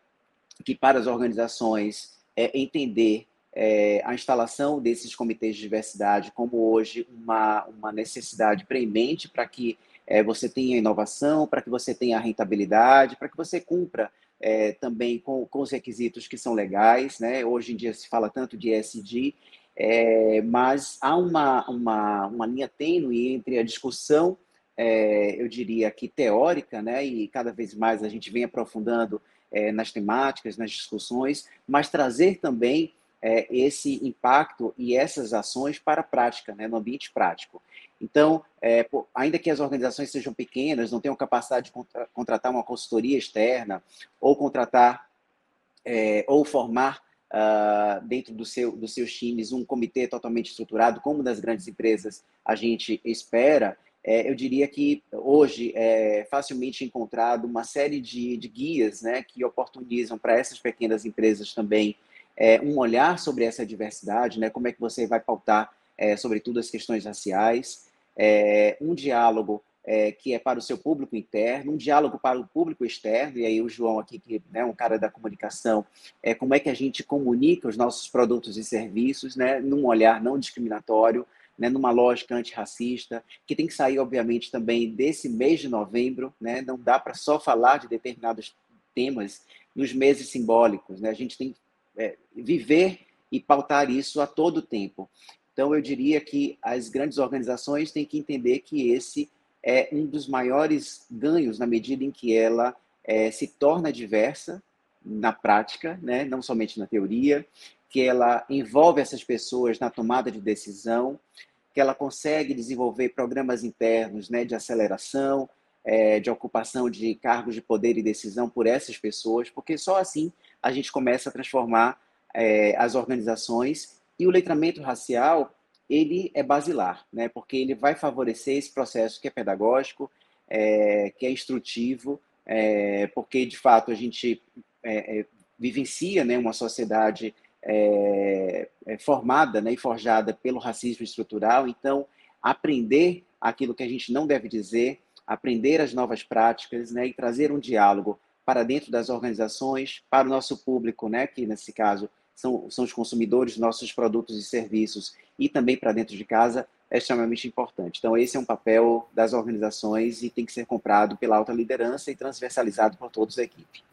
que para as organizações é, entender é, a instalação desses comitês de diversidade como hoje uma, uma necessidade premente para que é, você tenha inovação, para que você tenha rentabilidade, para que você cumpra é, também com, com os requisitos que são legais. Né? Hoje em dia se fala tanto de ESG, é, mas há uma, uma, uma linha tênue entre a discussão, é, eu diria que teórica, né? e cada vez mais a gente vem aprofundando é, nas temáticas, nas discussões, mas trazer também é, esse impacto e essas ações para a prática, né, no ambiente prático. Então, é, pô, ainda que as organizações sejam pequenas, não tenham capacidade de contra contratar uma consultoria externa ou contratar é, ou formar uh, dentro do seu, dos seus times um comitê totalmente estruturado, como das grandes empresas a gente espera, é, eu diria que hoje é facilmente encontrado uma série de, de guias né, que oportunizam para essas pequenas empresas também é, um olhar sobre essa diversidade, né, como é que você vai pautar, é, sobretudo, as questões raciais, é, um diálogo é, que é para o seu público interno, um diálogo para o público externo, e aí o João aqui, que é né, um cara da comunicação, é como é que a gente comunica os nossos produtos e serviços, né, num olhar não discriminatório, né, numa lógica antirracista, que tem que sair, obviamente, também desse mês de novembro. Né, não dá para só falar de determinados temas nos meses simbólicos. Né, a gente tem que é, viver e pautar isso a todo tempo. Então, eu diria que as grandes organizações têm que entender que esse é um dos maiores ganhos na medida em que ela é, se torna diversa na prática, né? não somente na teoria, que ela envolve essas pessoas na tomada de decisão, que ela consegue desenvolver programas internos né, de aceleração, é, de ocupação de cargos de poder e decisão por essas pessoas, porque só assim a gente começa a transformar é, as organizações. E o letramento racial ele é basilar, né, porque ele vai favorecer esse processo que é pedagógico, é, que é instrutivo, é, porque de fato a gente é, é, vivencia né, uma sociedade é, é, formada né, e forjada pelo racismo estrutural. Então, aprender aquilo que a gente não deve dizer, aprender as novas práticas né, e trazer um diálogo para dentro das organizações, para o nosso público, né, que nesse caso são, são os consumidores nossos produtos e serviços, e também para dentro de casa, é extremamente importante. Então, esse é um papel das organizações e tem que ser comprado pela alta liderança e transversalizado por todos a equipe.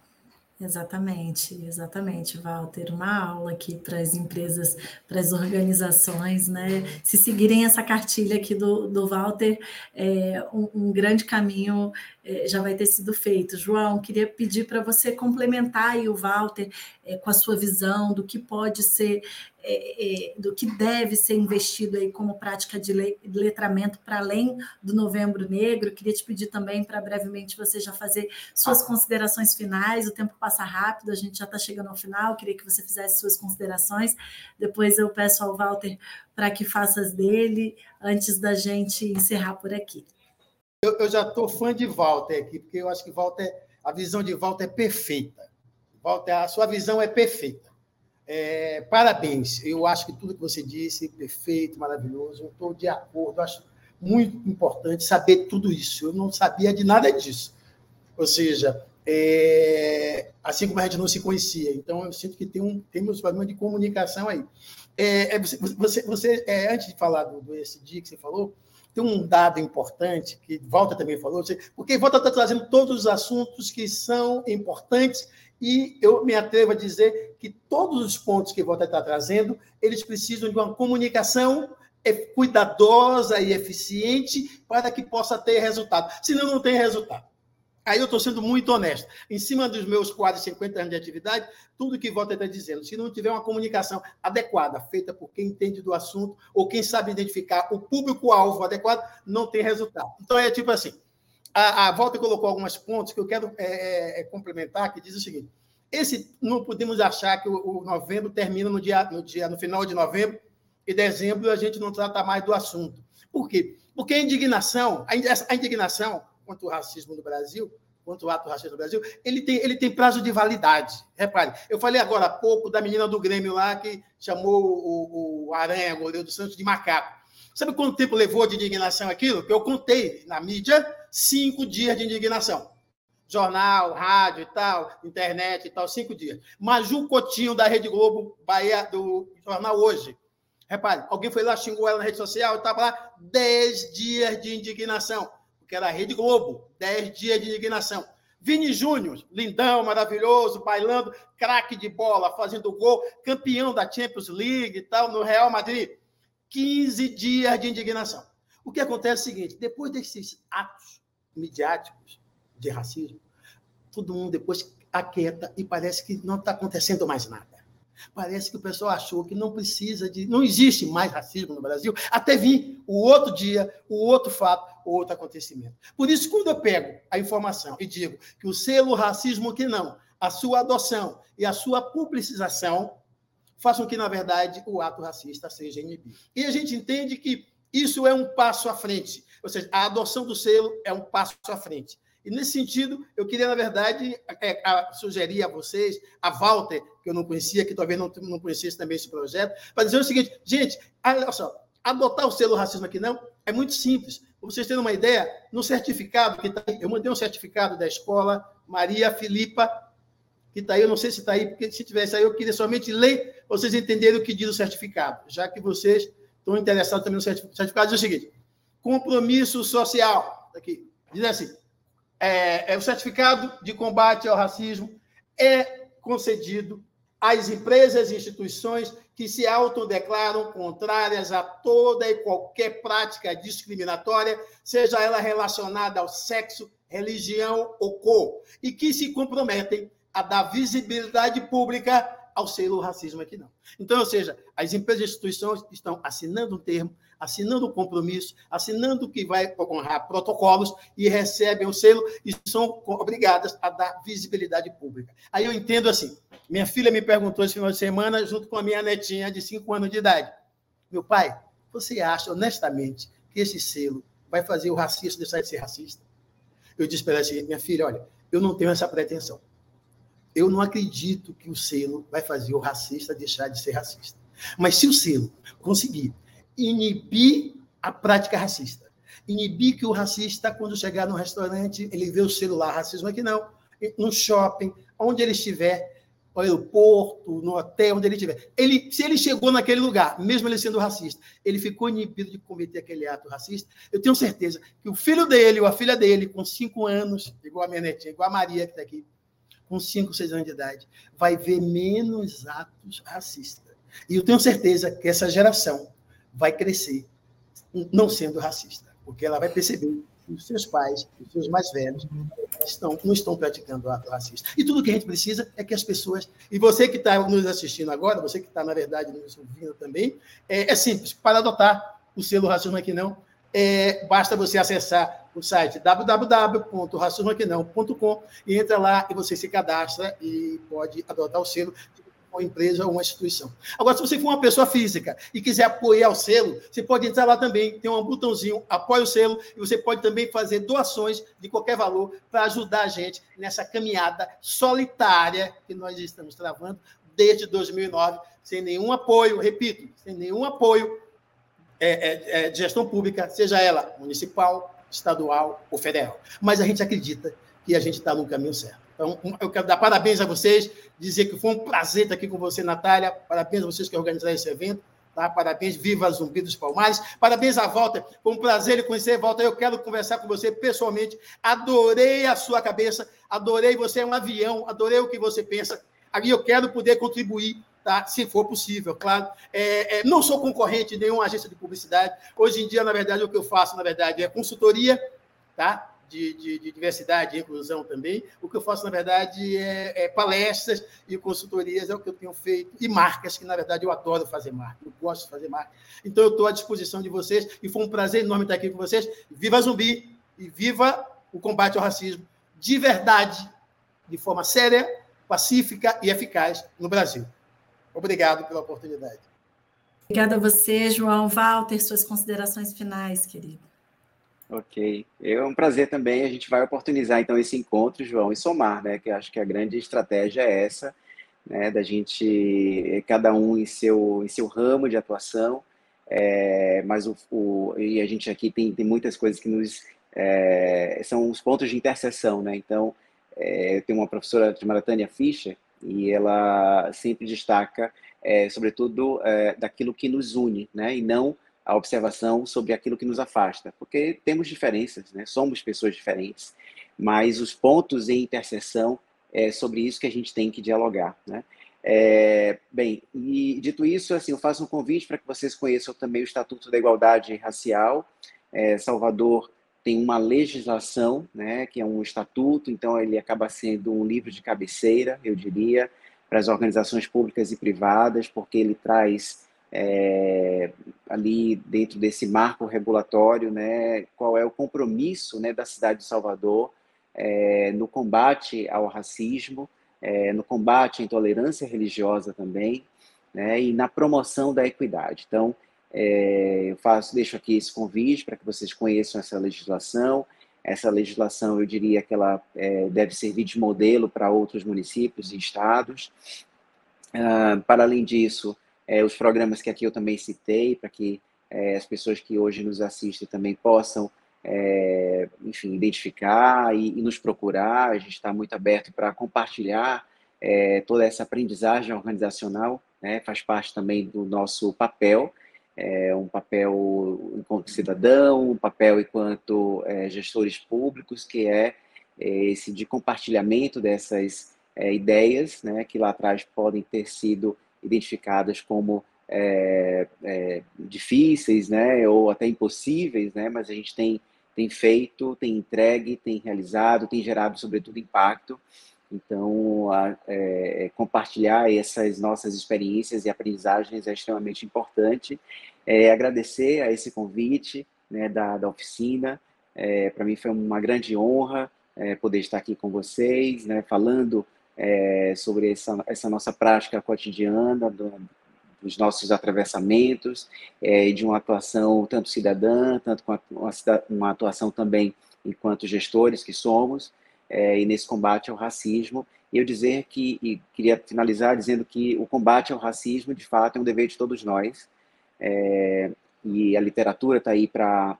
Exatamente, exatamente, Walter. Uma aula aqui para as empresas, para as organizações, né? Se seguirem essa cartilha aqui do, do Walter, é um, um grande caminho já vai ter sido feito. João, queria pedir para você complementar aí o Walter é, com a sua visão do que pode ser, é, é do que deve ser investido aí como prática de letramento para além do Novembro Negro. Queria te pedir também para brevemente você já fazer suas considerações finais. O tempo passa rápido, a gente já está chegando ao final. Queria que você fizesse suas considerações. Depois eu peço ao Walter para que faça as dele antes da gente encerrar por aqui. Eu, eu já estou fã de Walter aqui, porque eu acho que Walter, a visão de Walter é perfeita. Walter, a sua visão é perfeita. É, parabéns. Eu acho que tudo que você disse, perfeito, maravilhoso. Eu estou de acordo. Acho muito importante saber tudo isso. Eu não sabia de nada disso. Ou seja, é, assim como a gente não se conhecia. Então, eu sinto que tem um, temos um problema de comunicação aí. É, é você, você, você é, antes de falar do, do dia que você falou, tem um dado importante que Volta também falou, porque Volta está trazendo todos os assuntos que são importantes e eu me atrevo a dizer que todos os pontos que Volta está trazendo, eles precisam de uma comunicação cuidadosa e eficiente para que possa ter resultado. Senão, não tem resultado. Aí eu estou sendo muito honesto. Em cima dos meus quase 50 anos de atividade, tudo que Walter está dizendo, se não tiver uma comunicação adequada, feita por quem entende do assunto, ou quem sabe identificar o público-alvo adequado, não tem resultado. Então é tipo assim: a, a Walter colocou alguns pontos que eu quero é, é, é, complementar, que diz o seguinte: esse não podemos achar que o, o, novembro termina no dia, no dia, no final de novembro, e dezembro a gente não trata mais do assunto. Por quê? Porque a indignação, a indignação quanto o racismo no Brasil, quanto o ato racista no Brasil, ele tem, ele tem prazo de validade. Repare, eu falei agora há pouco da menina do Grêmio lá que chamou o, o Aranha, goleiro do Santos, de macaco. Sabe quanto tempo levou de indignação aquilo? Que eu contei na mídia, cinco dias de indignação. Jornal, rádio e tal, internet e tal, cinco dias. Maju Cotinho, da Rede Globo, Bahia, do Jornal Hoje. Repare, alguém foi lá, xingou ela na rede social, estava lá, dez dias de indignação que era a Rede Globo, 10 dias de indignação. Vini Júnior, lindão, maravilhoso, bailando, craque de bola, fazendo gol, campeão da Champions League e tal, no Real Madrid. 15 dias de indignação. O que acontece é o seguinte: depois desses atos midiáticos de racismo, todo mundo depois aquieta e parece que não está acontecendo mais nada. Parece que o pessoal achou que não precisa de. Não existe mais racismo no Brasil, até vir o outro dia, o outro fato, o outro acontecimento. Por isso, quando eu pego a informação e digo que o selo racismo que não, a sua adoção e a sua publicização façam que, na verdade, o ato racista seja inibido. E a gente entende que isso é um passo à frente. Ou seja, a adoção do selo é um passo à frente. E nesse sentido, eu queria, na verdade, é, a, sugerir a vocês, a Walter, que eu não conhecia, que talvez não, não conhecesse também esse projeto, para dizer o seguinte: gente, olha só, adotar o selo racismo aqui não é muito simples. Para vocês terem uma ideia, no certificado que está aí, eu mandei um certificado da escola Maria Filipa, que está aí, eu não sei se está aí, porque se tivesse aí, eu queria somente ler, vocês entenderem o que diz o certificado, já que vocês estão interessados também no certificado. Certificado diz o seguinte: compromisso social, aqui, diz assim é, é, o certificado de combate ao racismo é concedido às empresas e instituições que se autodeclaram contrárias a toda e qualquer prática discriminatória, seja ela relacionada ao sexo, religião ou cor, e que se comprometem a dar visibilidade pública ao selo racismo aqui não. Então, ou seja, as empresas e instituições estão assinando um termo assinando o compromisso, assinando que vai honrar protocolos e recebem o selo e são obrigadas a dar visibilidade pública. Aí eu entendo assim. Minha filha me perguntou esse final de semana, junto com a minha netinha de 5 anos de idade: Meu pai, você acha honestamente que esse selo vai fazer o racista deixar de ser racista? Eu disse para ela assim: Minha filha, olha, eu não tenho essa pretensão. Eu não acredito que o selo vai fazer o racista deixar de ser racista. Mas se o selo conseguir inibir a prática racista. Inibir que o racista, quando chegar no restaurante, ele vê o celular, racismo aqui não, no shopping, onde ele estiver, no aeroporto, no hotel, onde ele estiver. Ele, se ele chegou naquele lugar, mesmo ele sendo racista, ele ficou inibido de cometer aquele ato racista, eu tenho certeza que o filho dele ou a filha dele, com cinco anos, igual a minha netinha, igual a Maria que está aqui, com cinco, seis anos de idade, vai ver menos atos racistas. E eu tenho certeza que essa geração vai crescer não sendo racista, porque ela vai perceber que os seus pais, os seus mais velhos, estão, não estão praticando ato racista. E tudo que a gente precisa é que as pessoas. E você que está nos assistindo agora, você que está, na verdade, nos ouvindo também, é, é simples. Para adotar o selo Racismo Aqui Não, é, basta você acessar o site www.racismoaquinão.com e entra lá e você se cadastra e pode adotar o selo uma empresa ou uma instituição. Agora, se você for uma pessoa física e quiser apoiar o selo, você pode entrar lá também, tem um botãozinho apoia o selo, e você pode também fazer doações de qualquer valor para ajudar a gente nessa caminhada solitária que nós estamos travando desde 2009, sem nenhum apoio, repito, sem nenhum apoio é, é, é, de gestão pública, seja ela municipal, estadual ou federal. Mas a gente acredita que a gente está no caminho certo. Então, eu quero dar parabéns a vocês, dizer que foi um prazer estar aqui com você, Natália. Parabéns a vocês que organizaram esse evento. Tá? Parabéns, viva Zumbi dos Palmares. Parabéns a Walter, foi um prazer conhecer, Walter. Eu quero conversar com você pessoalmente. Adorei a sua cabeça, adorei você é um avião, adorei o que você pensa. Aqui eu quero poder contribuir, tá? se for possível, claro. É, é, não sou concorrente de nenhuma agência de publicidade. Hoje em dia, na verdade, o que eu faço, na verdade, é consultoria, tá? De, de, de, diversidade e inclusão também. O que eu faço, na verdade, é, é, palestras e consultorias, é o que eu tenho feito, e marcas, que, na verdade, eu adoro fazer marca, eu gosto de fazer marca. Então, eu estou à disposição de vocês, e foi um prazer enorme estar aqui com vocês. Viva Zumbi e viva o combate ao racismo de verdade, de forma séria, pacífica e eficaz no Brasil. Obrigado pela oportunidade. Obrigada a você, João. Walter, suas considerações finais, querido. Ok. É um prazer também. A gente vai oportunizar então esse encontro, João, e somar, né? Que acho que a grande estratégia é essa, né? Da gente cada um em seu em seu ramo de atuação. É, mas o, o, e a gente aqui tem, tem muitas coisas que nos é, são os pontos de interseção, né? Então, é, tem uma professora chamada Tânia Fischer e ela sempre destaca, sobretudo, daquilo que nos une, né? E não a observação sobre aquilo que nos afasta, porque temos diferenças, né? somos pessoas diferentes, mas os pontos em interseção é sobre isso que a gente tem que dialogar. Né? É, bem, e dito isso, assim, eu faço um convite para que vocês conheçam também o Estatuto da Igualdade Racial. É, Salvador tem uma legislação, né, que é um estatuto, então ele acaba sendo um livro de cabeceira, eu diria, para as organizações públicas e privadas, porque ele traz é, ali dentro desse marco regulatório, né, qual é o compromisso né, da cidade de Salvador é, no combate ao racismo, é, no combate à intolerância religiosa também, né, e na promoção da equidade. Então, é, eu faço, deixo aqui esse convite para que vocês conheçam essa legislação. Essa legislação, eu diria que ela é, deve servir de modelo para outros municípios e estados. Ah, para além disso, é, os programas que aqui eu também citei, para que é, as pessoas que hoje nos assistem também possam, é, enfim, identificar e, e, nos procurar. A gente está muito aberto para compartilhar é, toda essa aprendizagem organizacional, né, faz parte também do nosso papel, é, um papel enquanto cidadão, um papel enquanto é, gestores públicos, que é esse de compartilhamento dessas ideias, né, que lá atrás podem ter sido identificadas como é, é, difíceis, né, ou até impossíveis, né, mas a gente tem, tem feito, tem entregue, tem realizado, tem gerado, sobretudo, impacto. Então, a, é, é, compartilhar essas nossas experiências e aprendizagens é extremamente importante. É, agradecer a esse convite né, da, da oficina. É, Para mim foi uma grande honra poder estar aqui com vocês, né, falando é, sobre essa, essa, nossa prática cotidiana, do, dos nossos atravessamentos, é, de uma atuação tanto cidadã, tanto com uma, uma atuação também enquanto gestores que somos, é, e nesse combate ao racismo. E eu dizer que, e queria finalizar dizendo que o combate ao racismo, de fato, é um dever de todos nós, é, e a literatura está aí para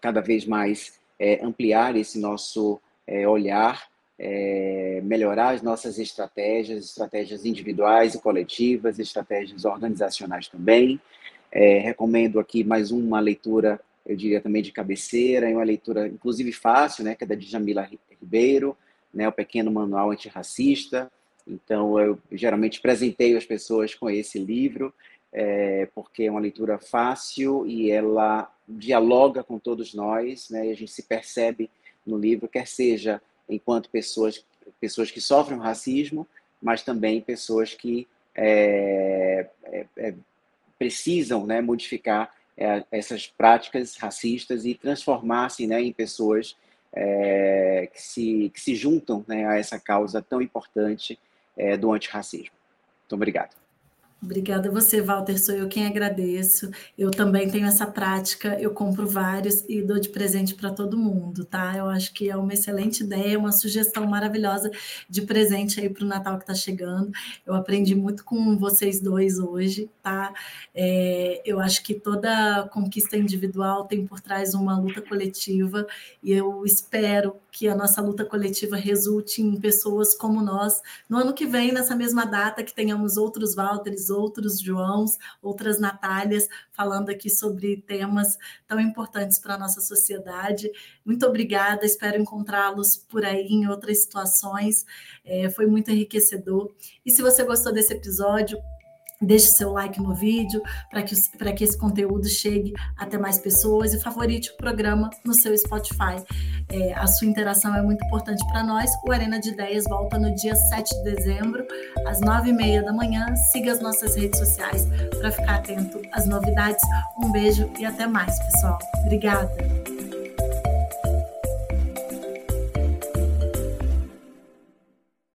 cada vez mais é, ampliar esse nosso é, olhar é, melhorar as nossas estratégias, estratégias individuais e coletivas, estratégias organizacionais também. É, recomendo aqui mais uma leitura, eu diria também de cabeceira, uma leitura inclusive fácil, né, que é da Djamila Ribeiro, né, o Pequeno Manual Antirracista. Então, eu geralmente presenteio as pessoas com esse livro, é, porque é uma leitura fácil e ela dialoga com todos nós, né? E a gente se percebe no livro, quer seja enquanto pessoas, pessoas que sofrem racismo, mas também pessoas que é, é, é, precisam né, modificar é, essas práticas racistas e transformar-se né, em pessoas é, que, se, que se juntam né, a essa causa tão importante é, do antirracismo. Muito obrigado. Obrigada a você, Walter. Sou eu quem agradeço. Eu também tenho essa prática, eu compro vários e dou de presente para todo mundo, tá? Eu acho que é uma excelente ideia, uma sugestão maravilhosa de presente aí para o Natal que está chegando. Eu aprendi muito com vocês dois hoje, tá? É, eu acho que toda conquista individual tem por trás uma luta coletiva e eu espero que a nossa luta coletiva resulte em pessoas como nós no ano que vem, nessa mesma data, que tenhamos outros Walters, outros Joãos, outras Natálias, falando aqui sobre temas tão importantes para a nossa sociedade. Muito obrigada, espero encontrá-los por aí em outras situações. É, foi muito enriquecedor. E se você gostou desse episódio, Deixe seu like no vídeo para que, que esse conteúdo chegue até mais pessoas e favorite o programa no seu Spotify. É, a sua interação é muito importante para nós. O Arena de Ideias volta no dia 7 de dezembro, às 9h30 da manhã. Siga as nossas redes sociais para ficar atento às novidades. Um beijo e até mais, pessoal. Obrigada.